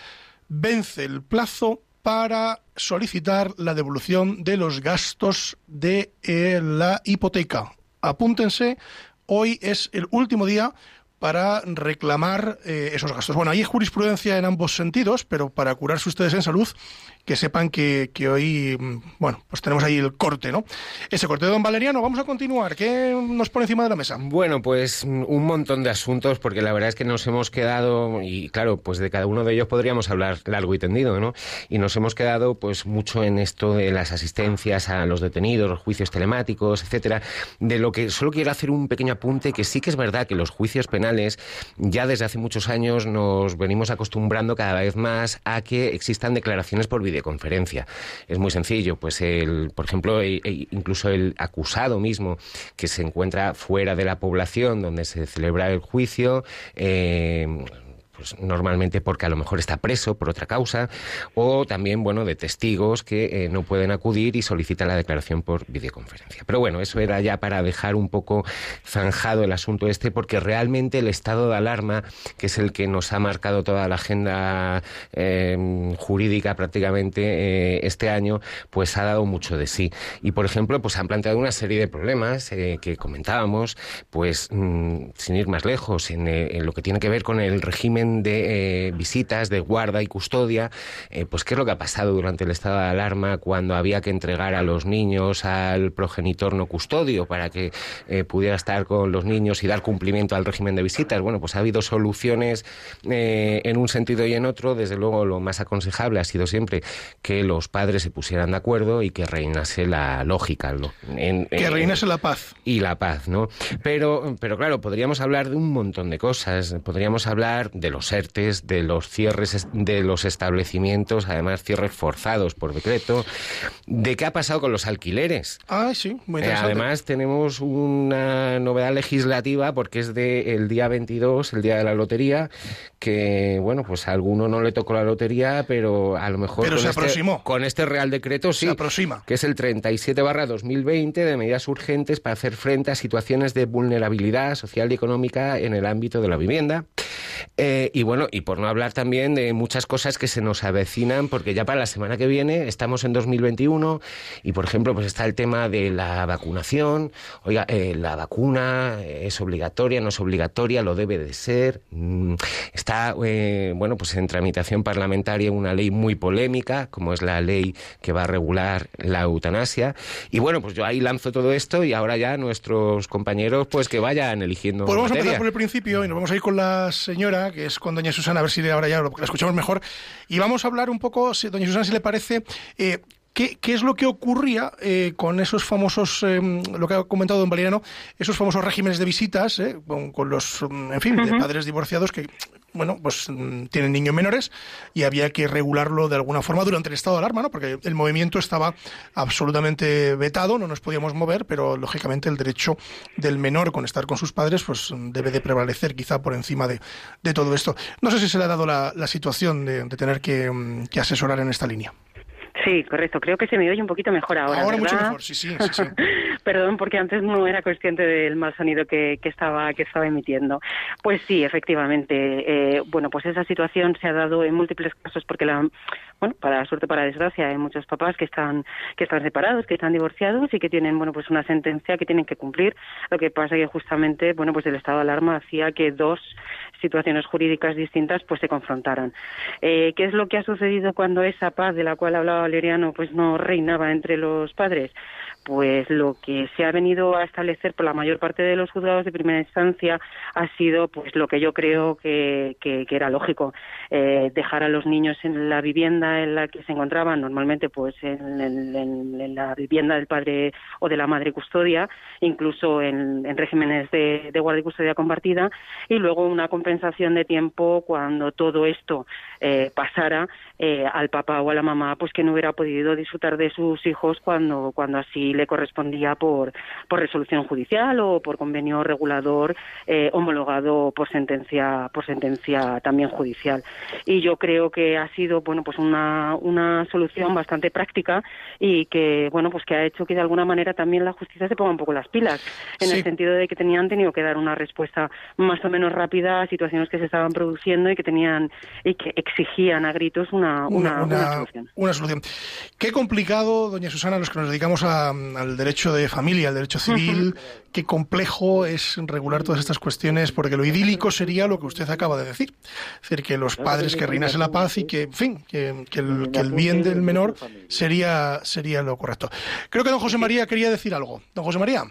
vence el plazo para solicitar la devolución de los gastos de la hipoteca. Apúntense, hoy es el último día para reclamar eh, esos gastos. Bueno, hay jurisprudencia en ambos sentidos, pero para curarse ustedes en salud, que sepan que, que hoy, mm, bueno, pues tenemos ahí el corte, ¿no? Ese corte de don Valeriano, vamos a continuar. ¿Qué nos pone encima de la mesa? Bueno, pues mm, un montón de asuntos, porque la verdad es que nos hemos quedado, y claro, pues de cada uno de ellos podríamos hablar largo y tendido, ¿no? Y nos hemos quedado pues mucho en esto de las asistencias a los detenidos, los juicios telemáticos, etcétera, de lo que solo quiero hacer un pequeño apunte, que sí que es verdad que los juicios penales ya desde hace muchos años nos venimos acostumbrando cada vez más a que existan declaraciones por videoconferencia. Es muy sencillo, pues el, por ejemplo, e- e incluso el acusado mismo que se encuentra fuera de la población donde se celebra el juicio, eh, pues normalmente porque a lo mejor está preso por otra causa, o también, bueno, de testigos que eh, no pueden acudir y solicitan la declaración por videoconferencia. Pero bueno, eso era ya para dejar un poco zanjado el asunto este, porque realmente el estado de alarma, que es el que nos ha marcado toda la agenda eh, jurídica prácticamente eh, este año, pues ha dado mucho de sí. Y, por ejemplo, pues han planteado una serie de problemas eh, que comentábamos, pues mm, sin ir más lejos, en lo que tiene que ver con el régimen de eh, visitas, de guarda y custodia, eh, pues qué es lo que ha pasado durante el estado de alarma cuando había que entregar a los niños al progenitor no custodio para que eh, pudiera estar con los niños y dar cumplimiento al régimen de visitas. Bueno, pues ha habido soluciones en un sentido y en otro. Desde luego, lo más aconsejable ha sido siempre que los padres se pusieran de acuerdo y que reinase la lógica. ¿no? En- Que en- reinase la paz. y la paz, ¿no? Pero, pero claro, podríamos hablar de un montón de cosas. Podríamos hablar de los ERTES, de los cierres es- de los establecimientos, además cierres forzados por decreto, de qué ha pasado con los alquileres. Ah, sí, muy Eh, interesante. además tenemos una novedad legislativa porque es del día 22, el día de la lotería, que bueno, pues a alguno no le tocó la lotería, pero a lo mejor Pero con, se este, aproximó. con este Real Decreto sí, Se aproxima. que es el 37 barra 2020 de medidas urgentes para hacer frente a situaciones de vulnerabilidad social y económica en el ámbito de la vivienda. Eh, y bueno, y por no hablar también de muchas cosas que se nos avecinan, porque ya para la semana que viene estamos en 2021 y, por ejemplo, pues está el tema de la vacunación. Oiga, eh, la vacuna es obligatoria, no es obligatoria, lo debe de ser. Mm, Está, eh, bueno, pues en tramitación parlamentaria una ley muy polémica, como es la ley que va a regular la eutanasia. Y bueno, pues yo ahí lanzo todo esto y ahora ya nuestros compañeros, pues que vayan eligiendo. Pues vamos a empezar por el principio y nos vamos a ir con la señora, que es con doña Susana, a ver si ahora ya lo- la escuchamos mejor. Y vamos a hablar un poco, si, doña Susana, si le parece, eh, ¿qué, qué es lo que ocurría eh, con esos famosos, eh, lo que ha comentado don Valeriano, esos famosos regímenes de visitas, eh, con, con los, mm, en fin, de padres divorciados que, bueno, pues mm, tienen niños menores y había que regularlo de alguna forma durante el estado de alarma, ¿no? Porque el movimiento estaba absolutamente vetado, no nos podíamos mover, pero lógicamente el derecho del menor con estar con sus padres, pues debe de prevalecer quizá por encima de, de todo esto. No sé si se le ha dado la, la situación de, de tener que, mm, que asesorar en esta línea. Sí, correcto. Creo que se me oye un poquito mejor ahora. Ahora mucho mejor, sí, sí, sí, sí. Perdón, porque antes no era consciente del mal sonido que, que estaba que estaba emitiendo. Pues sí, efectivamente. eh, bueno, pues esa situación se ha dado en múltiples casos porque la, bueno, para suerte, para desgracia, hay muchos papás que están que están separados, que están divorciados y que tienen, bueno, pues una sentencia que tienen que cumplir. Lo que pasa que justamente, bueno, pues el estado de alarma hacía que dos situaciones jurídicas distintas pues se confrontaran. Eh, ¿Qué es lo que ha sucedido cuando esa paz de la cual hablaba Valeriano pues no reinaba entre los padres? Pues lo que se ha venido a establecer por la mayor parte de los juzgados de primera instancia ha sido pues lo que yo creo que, que- era lógico eh, dejar a los niños en la vivienda en la que se encontraban normalmente pues en, la vivienda del padre o de la madre custodia incluso en, en regímenes de, de guardia y custodia compartida y luego una compensación de tiempo cuando todo esto eh, pasara eh, al papá o a la mamá pues que no hubiera podido disfrutar de sus hijos cuando cuando así le correspondía por por resolución judicial o por convenio regulador eh, homologado por sentencia por sentencia también judicial y yo creo que ha sido bueno pues una una solución bastante práctica y que bueno pues que ha hecho que de alguna manera también la justicia se ponga un poco las pilas en Sí. el sentido de que tenían tenido que dar una respuesta más o menos rápida a situaciones que se estaban produciendo y que tenían y que exigían a gritos una, una, una solución. una solución. Qué complicado, doña Susana, los que nos dedicamos a- al derecho de familia, al derecho civil, qué complejo es regular todas estas cuestiones, porque lo idílico sería lo que usted acaba de decir. Es decir, que los padres que reinasen la paz y que, en fin, que, que el, que el bien del menor sería, sería lo correcto. Creo que don José María quería decir algo. Don José María.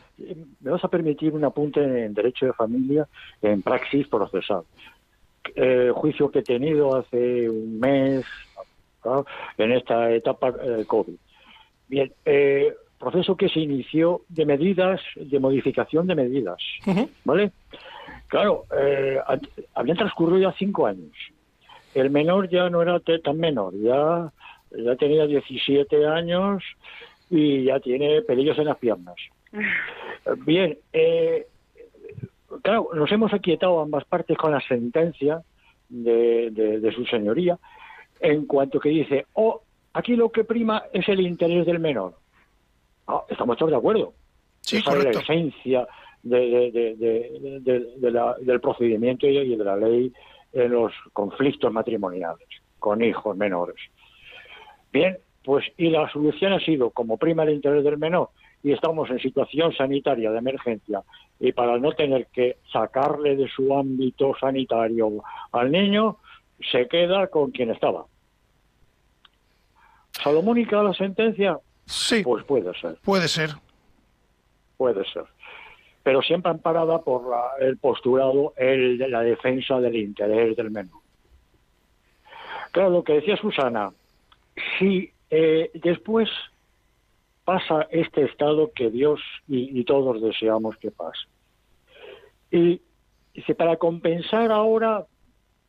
Me vas a permitir un apunte en Derecho de Familia en praxis procesal. Eh, juicio que he tenido hace un mes ¿no? en esta etapa eh, COVID. Bien, eh, proceso que se inició de medidas, de modificación de medidas, ¿vale? Claro, eh, ha- habían transcurrido ya cinco años. El menor ya no era tan menor, ya, ya tenía 17 años y ya tiene pelillos en las piernas. Bien, eh, claro, nos hemos aquietado ambas partes con la sentencia de, de- de su señoría en cuanto que dice, oh, aquí lo que prima es el interés del menor. Ah, estamos todos de acuerdo. Sí, Esa es la esencia de- de- de- de- de- de la- del procedimiento y de la ley en los conflictos matrimoniales con hijos menores. Bien, pues y la solución ha sido, como prima el interés del menor, y estamos en situación sanitaria de emergencia, y para no tener que sacarle de su ámbito sanitario al niño, se queda con quien estaba. ¿Salomónica la sentencia? Sí. Pues puede ser, Puede ser. puede ser. Pero siempre amparada por la- el postulado, el la defensa del interés del menor. Claro, lo que decía Susana, si eh, después pasa este estado que Dios y, y todos deseamos que pase, y dice, para compensar ahora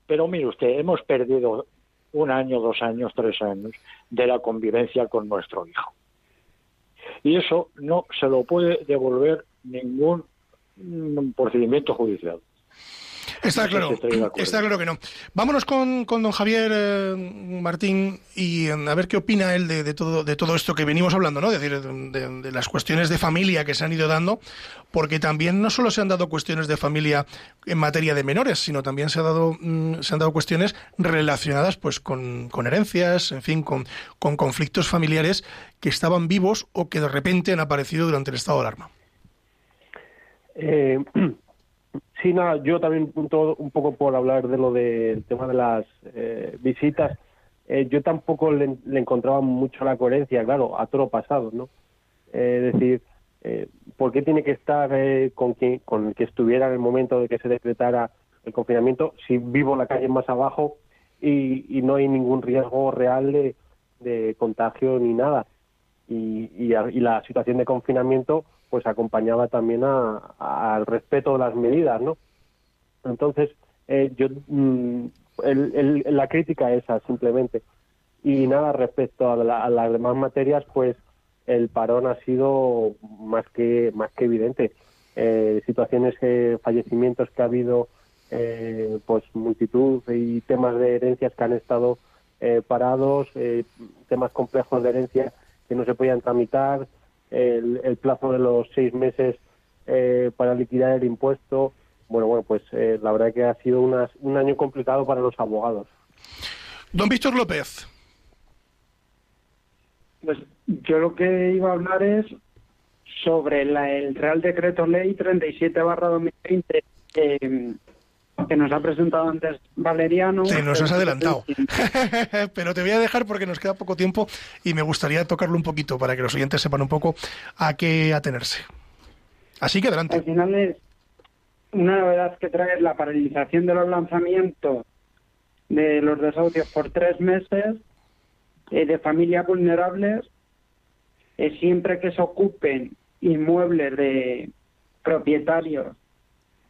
pero mire usted, hemos perdido un año, dos años, tres años de la convivencia con nuestro hijo. Y eso no se lo puede devolver ningún procedimiento judicial. Está claro, está claro que no. Vámonos con, con don Javier eh, Martín y eh, a ver qué opina él de, de todo, de todo esto que venimos hablando, ¿no? Es decir, de, de las cuestiones de familia que se han ido dando, porque también no solo se han dado cuestiones de familia en materia de menores, sino también se, ha dado, mm, se han dado cuestiones relacionadas pues con, con herencias, en fin, con, con conflictos familiares que estaban vivos o que de repente han aparecido durante el estado de alarma. Eh, sí, yo también un, to- un poco por hablar de lo del tema de las eh, visitas, eh, yo tampoco le, le encontraba mucho la coherencia, claro, a todo pasado, ¿no? Eh, es decir, eh, ¿por qué tiene que estar con, quien, con el que estuviera en el momento de que se decretara el confinamiento si vivo la calle más abajo y, y no hay ningún riesgo real de, de contagio ni nada? y, y, y la situación de confinamiento pues acompañaba también a- al respeto de las medidas, ¿no? Entonces, eh, yo mm, el- el- la crítica esa simplemente. Y nada, respecto a, la- a las demás materias, pues el parón ha sido más que más que evidente. Eh, situaciones, eh, fallecimientos que ha habido, eh, pues multitud y temas de herencias que han estado eh, parados, eh, temas complejos de herencia que no se podían tramitar, el, el plazo de los seis meses eh, para liquidar el impuesto. Bueno, bueno, pues eh, la verdad que ha sido unas- un año complicado para los abogados. Don Víctor López. Pues yo lo que iba a hablar es sobre la- el Real Decreto Ley 37 2020 eh, que nos ha presentado antes Valeriano. Te nos has adelantado. Pero te voy a dejar porque nos queda poco tiempo y me gustaría tocarlo un poquito para que los oyentes sepan un poco a qué atenerse. Así que adelante. Al final es una novedad que trae la paralización de los lanzamientos de los desahucios por tres meses eh, de familias vulnerables eh, siempre que se ocupen inmuebles de propietarios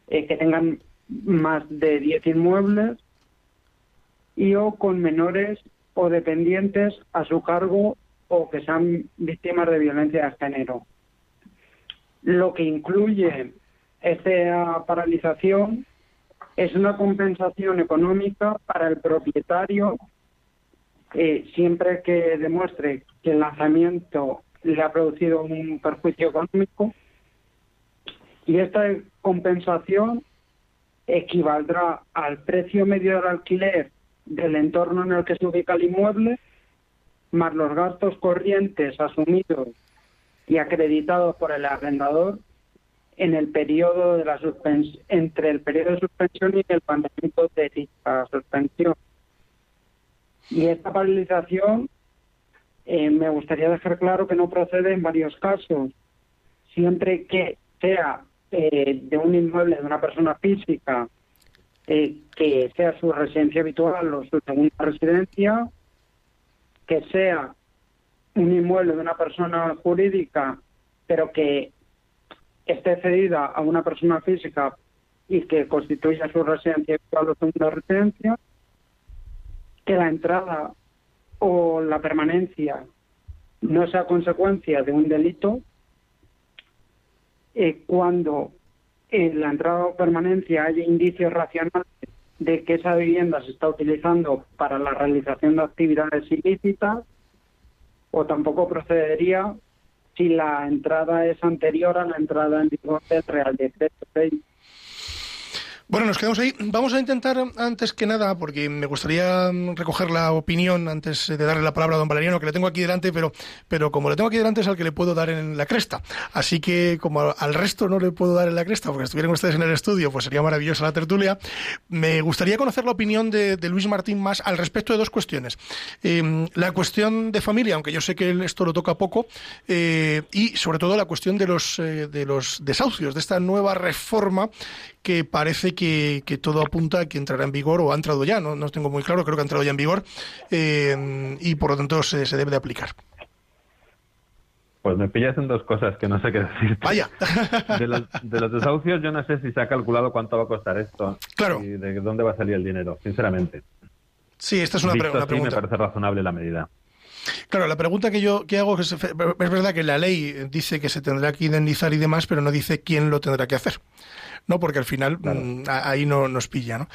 eh, que tengan más de 10 inmuebles y o con menores o dependientes a su cargo o que sean víctimas de violencia de género. Lo que incluye esta paralización es una compensación económica para el propietario siempre que demuestre que el lanzamiento le ha producido un perjuicio económico y esta compensación equivaldrá al precio medio del alquiler del entorno en el que se ubica el inmueble, más los gastos corrientes asumidos y acreditados por el arrendador en el periodo de la entre el periodo de suspensión y el planteamiento de dicha suspensión. Y esta paralización eh, me gustaría dejar claro que no procede en varios casos, siempre que sea eh, de un inmueble de una persona física eh, que sea su residencia habitual o su segunda residencia, que sea un inmueble de una persona jurídica, pero que esté cedida a una persona física y que constituya su residencia habitual o segunda residencia, que la entrada o la permanencia no sea consecuencia de un delito, eh, cuando en la entrada o permanencia haya indicios racionales de que esa vivienda se está utilizando para la realización de actividades ilícitas, o tampoco procedería si la entrada es anterior a la entrada en vigor del Real Decreto. Bueno, nos quedamos ahí. Vamos a intentar, antes que nada, porque me gustaría mm, recoger la opinión antes de darle la palabra a don Valeriano, que le tengo aquí delante, pero, pero como le tengo aquí delante es al que le puedo dar en la cresta. Así que como al resto no le puedo dar en la cresta, porque estuvieran ustedes en el estudio, pues sería maravillosa la tertulia. Me gustaría conocer la opinión de, Luis Martín más al respecto de dos cuestiones. Eh, la cuestión de familia, aunque yo sé que esto lo toca poco, eh, y sobre todo la cuestión de los, eh, de los desahucios, de esta nueva reforma que parece que, que todo apunta a que entrará en vigor o ha entrado ya, no, no tengo muy claro, creo que ha entrado ya en vigor eh, y por lo tanto se, se debe de aplicar. Pues me pillas en dos cosas que no sé qué decir. Vaya. De los, de los desahucios yo no sé si se ha calculado cuánto va a costar esto. Claro. Y de dónde va a salir el dinero, sinceramente. Sí, esta es una, pre- una así, me pregunta. parece razonable la medida. Claro, la pregunta que yo que hago es, es verdad que la ley dice que se tendrá que indemnizar y demás, pero no dice quién lo tendrá que hacer. No, porque al final mm, ahí no nos pilla, ¿no?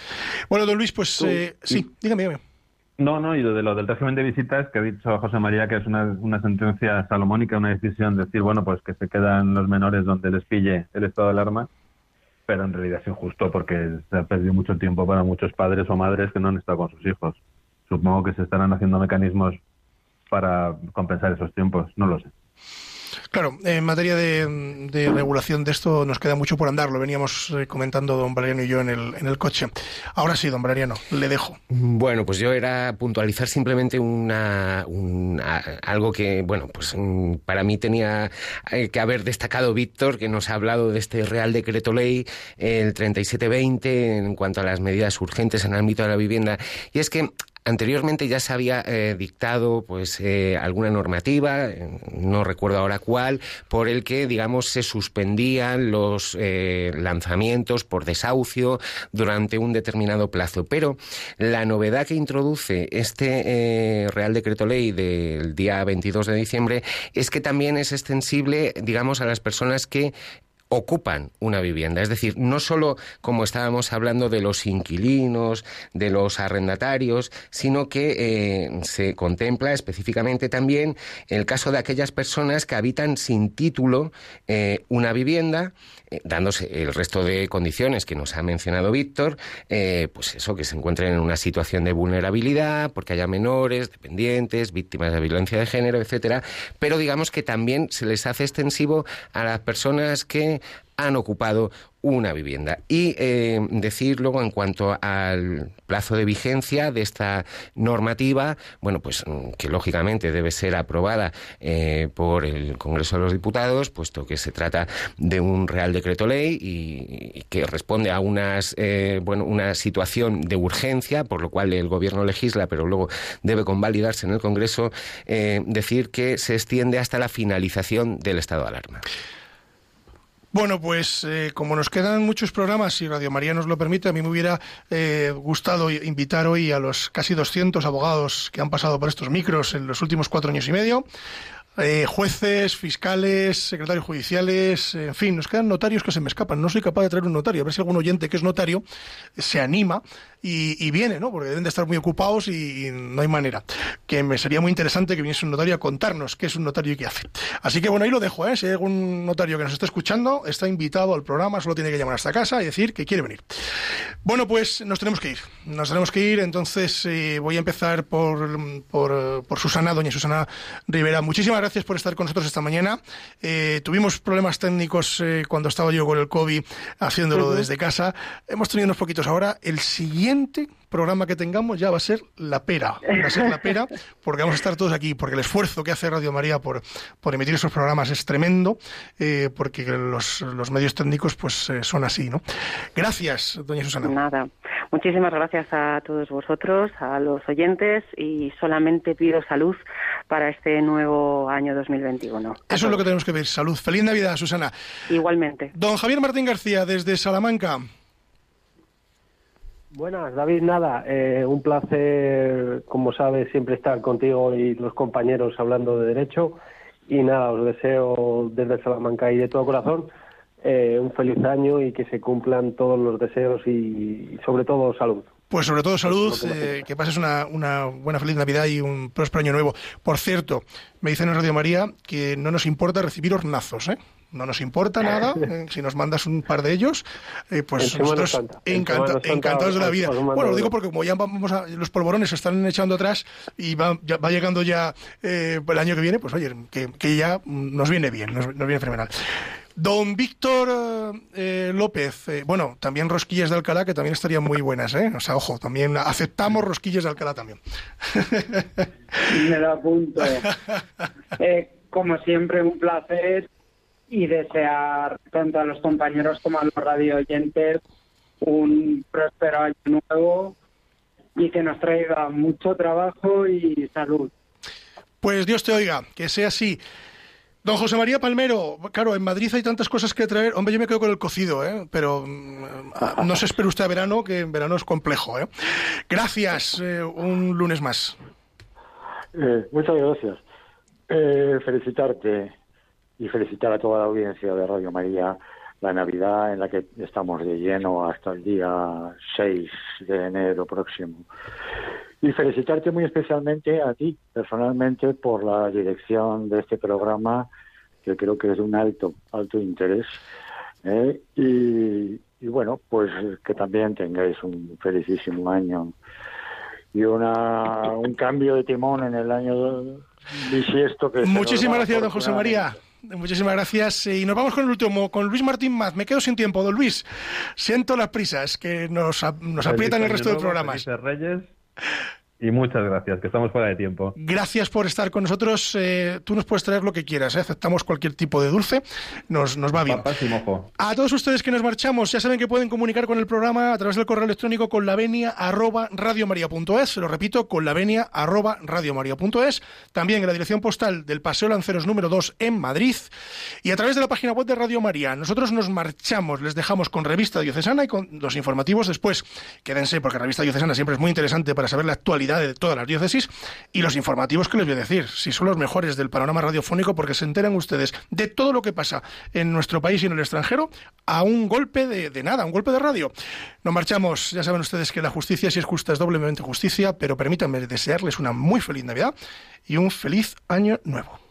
Bueno, don Luis, pues eh, sí, dígame, dígame. No, no, y de lo del régimen de visitas, que ha dicho José María que es una, una sentencia salomónica, una decisión, decir, bueno, pues que se quedan los menores donde les pille el estado de alarma, pero en realidad es injusto porque se ha perdido mucho tiempo para muchos padres o madres que no han estado con sus hijos. Supongo que se estarán haciendo mecanismos para compensar esos tiempos, no lo sé. Claro, en materia de, regulación de esto nos queda mucho por andar, lo veníamos eh, comentando don Valeriano y yo en el, en el coche. Ahora sí, don Valeriano, le dejo. Bueno, pues yo era puntualizar simplemente una, algo que, bueno, pues mm, para mí tenía eh, que haber destacado Víctor, que nos ha hablado de este Real Decreto Ley, el 3720, en cuanto a las medidas urgentes en el ámbito de la vivienda. Y es que Anteriormente ya se había eh, dictado pues eh, alguna normativa, no recuerdo ahora cuál, por el que digamos se suspendían los eh, lanzamientos por desahucio durante un determinado plazo. Pero la novedad que introduce este eh, Real Decreto Ley del día 22 de diciembre es que también es extensible, digamos, a las personas que ocupan una vivienda. Es decir, no solo como estábamos hablando de los inquilinos, de los arrendatarios, sino que eh, se contempla específicamente también el caso de aquellas personas que habitan sin título eh, una vivienda, dándose el resto de condiciones que nos ha mencionado Víctor, eh, pues eso, que se encuentren en una situación de vulnerabilidad, porque haya menores, dependientes, víctimas de violencia de género, etcétera, pero digamos que también se les hace extensivo a las personas que han ocupado una vivienda. Y eh, decir luego en cuanto al plazo de vigencia de esta normativa, bueno, pues mm, que lógicamente debe ser aprobada eh, por el Congreso de los Diputados, puesto que se trata de un Real Decreto Ley y, y que responde a unas, eh, bueno, una situación de urgencia, por lo cual el Gobierno legisla, pero luego debe convalidarse en el Congreso, eh, decir que se extiende hasta la finalización del estado de alarma. Bueno, pues eh, como nos quedan muchos programas, si Radio María nos lo permite, a mí me hubiera eh, gustado invitar hoy a los casi 200 abogados que han pasado por estos micros en los últimos cuatro años y medio. eh, jueces, fiscales, secretarios judiciales, en fin, nos quedan notarios que se me escapan. No soy capaz de traer un notario. A ver si algún oyente que es notario se anima y, y viene, ¿no? Porque deben de estar muy ocupados y, y no hay manera. Que me sería muy interesante que viniese un notario a contarnos qué es un notario y qué hace. Así que bueno, ahí lo dejo, ¿eh? Si hay algún notario que nos está escuchando, está invitado al programa, solo tiene que llamar a esta casa y decir que quiere venir. Bueno, pues nos tenemos que ir. Nos tenemos que ir, entonces eh, voy a empezar por, por, por Susana, doña Susana Rivera. Muchísimas gracias por estar con nosotros esta mañana. Eh, tuvimos problemas técnicos eh, cuando estaba yo con el COVID haciéndolo desde casa. Hemos tenido unos poquitos ahora. El siguiente programa que tengamos ya va a ser la pera. Va a ser la pera porque vamos a estar todos aquí, porque el esfuerzo que hace Radio María por, por emitir esos programas es tremendo, eh, porque los, los medios técnicos pues eh, son así, ¿no? Gracias, doña Susana. Nada. Muchísimas gracias a todos vosotros, a los oyentes y solamente pido salud para este nuevo año 2021. Eso es lo que tenemos que ver. Salud. Feliz Navidad, Susana. Igualmente. Don Javier Martín García, desde Salamanca. Buenas, David, nada, eh, un placer, como sabes, siempre estar contigo y los compañeros hablando de derecho. Y nada, os deseo desde Salamanca y de todo corazón eh, un feliz año y que se cumplan todos los deseos y, sobre todo salud. Pues sobre todo salud, eh, que pases una, una buena feliz Navidad y un próspero año nuevo. Por cierto, me dicen en Radio María que no nos importa recibir hornazos, ¿eh? No nos importa nada, eh, si nos mandas un par de ellos, eh, pues nosotros Santa. En encanta- Semana Santa encantados de la vida. Bueno, lo digo porque como ya vamos a, los polvorones se están echando atrás y va, ya- va llegando ya eh, el año que viene, pues oye, que, que ya nos viene bien, nos, nos viene fenomenal. Don Víctor eh, López, eh, bueno, también rosquillas de Alcalá, que también estarían muy buenas, ¿eh? O sea, ojo, también aceptamos rosquillas de Alcalá también. Me lo apunto. Eh, como siempre, un placer y desear tanto a los compañeros como a los radio oyentes un próspero año nuevo y que nos traiga mucho trabajo y salud. Pues Dios te oiga, que sea así. Don José María Palmero, claro, en Madrid hay tantas cosas que traer. Hombre, yo me quedo con el cocido, ¿eh? pero mm, no se espere usted a verano, que en verano es complejo. ¿eh? Gracias, eh, un lunes más. Eh, muchas gracias. Eh, felicitarte y felicitar a toda la audiencia de Radio María la Navidad en la que estamos de lleno hasta el día 6 de enero próximo. Y felicitarte muy especialmente a ti, personalmente, por la dirección de este programa, que creo que es de un alto, alto interés. ¿eh? Y, y bueno, pues que también tengáis un felicísimo año y una, un cambio de timón en el año bisiesto que Muchísimas gracias, don José María. Muchísimas gracias. Y nos vamos con el último, con Luis Martín Maz. Me quedo sin tiempo, don Luis. Siento las prisas que nos, nos aprietan el resto de programas. Reyes. Y muchas gracias, que estamos fuera de tiempo. Gracias por estar con nosotros. Eh, tú nos puedes traer lo que quieras. ¿eh? Aceptamos cualquier tipo de dulce. Nos, nos va bien. Papas y mojo. A todos ustedes que nos marchamos, ya saben que pueden comunicar con el programa a través del correo electrónico con la venia arroba radiomaria.es. Lo repito, con la venia arroba radiomaria.es. También en la dirección postal del Paseo Lanceros número 2 en Madrid. Y a través de la página web de Radio María. Nosotros nos marchamos, les dejamos con Revista Diocesana y con los informativos después. Quédense porque Revista Diocesana siempre es muy interesante para saber la actualidad de todas las diócesis y los informativos que les voy a decir. Si son los mejores del panorama radiofónico porque se enteran ustedes de todo lo que pasa en nuestro país y en el extranjero a un golpe de, de nada, un golpe de radio. Nos marchamos. Ya saben ustedes que la justicia, si es justa, es doblemente justicia, pero permítanme desearles una muy feliz Navidad y un feliz año nuevo.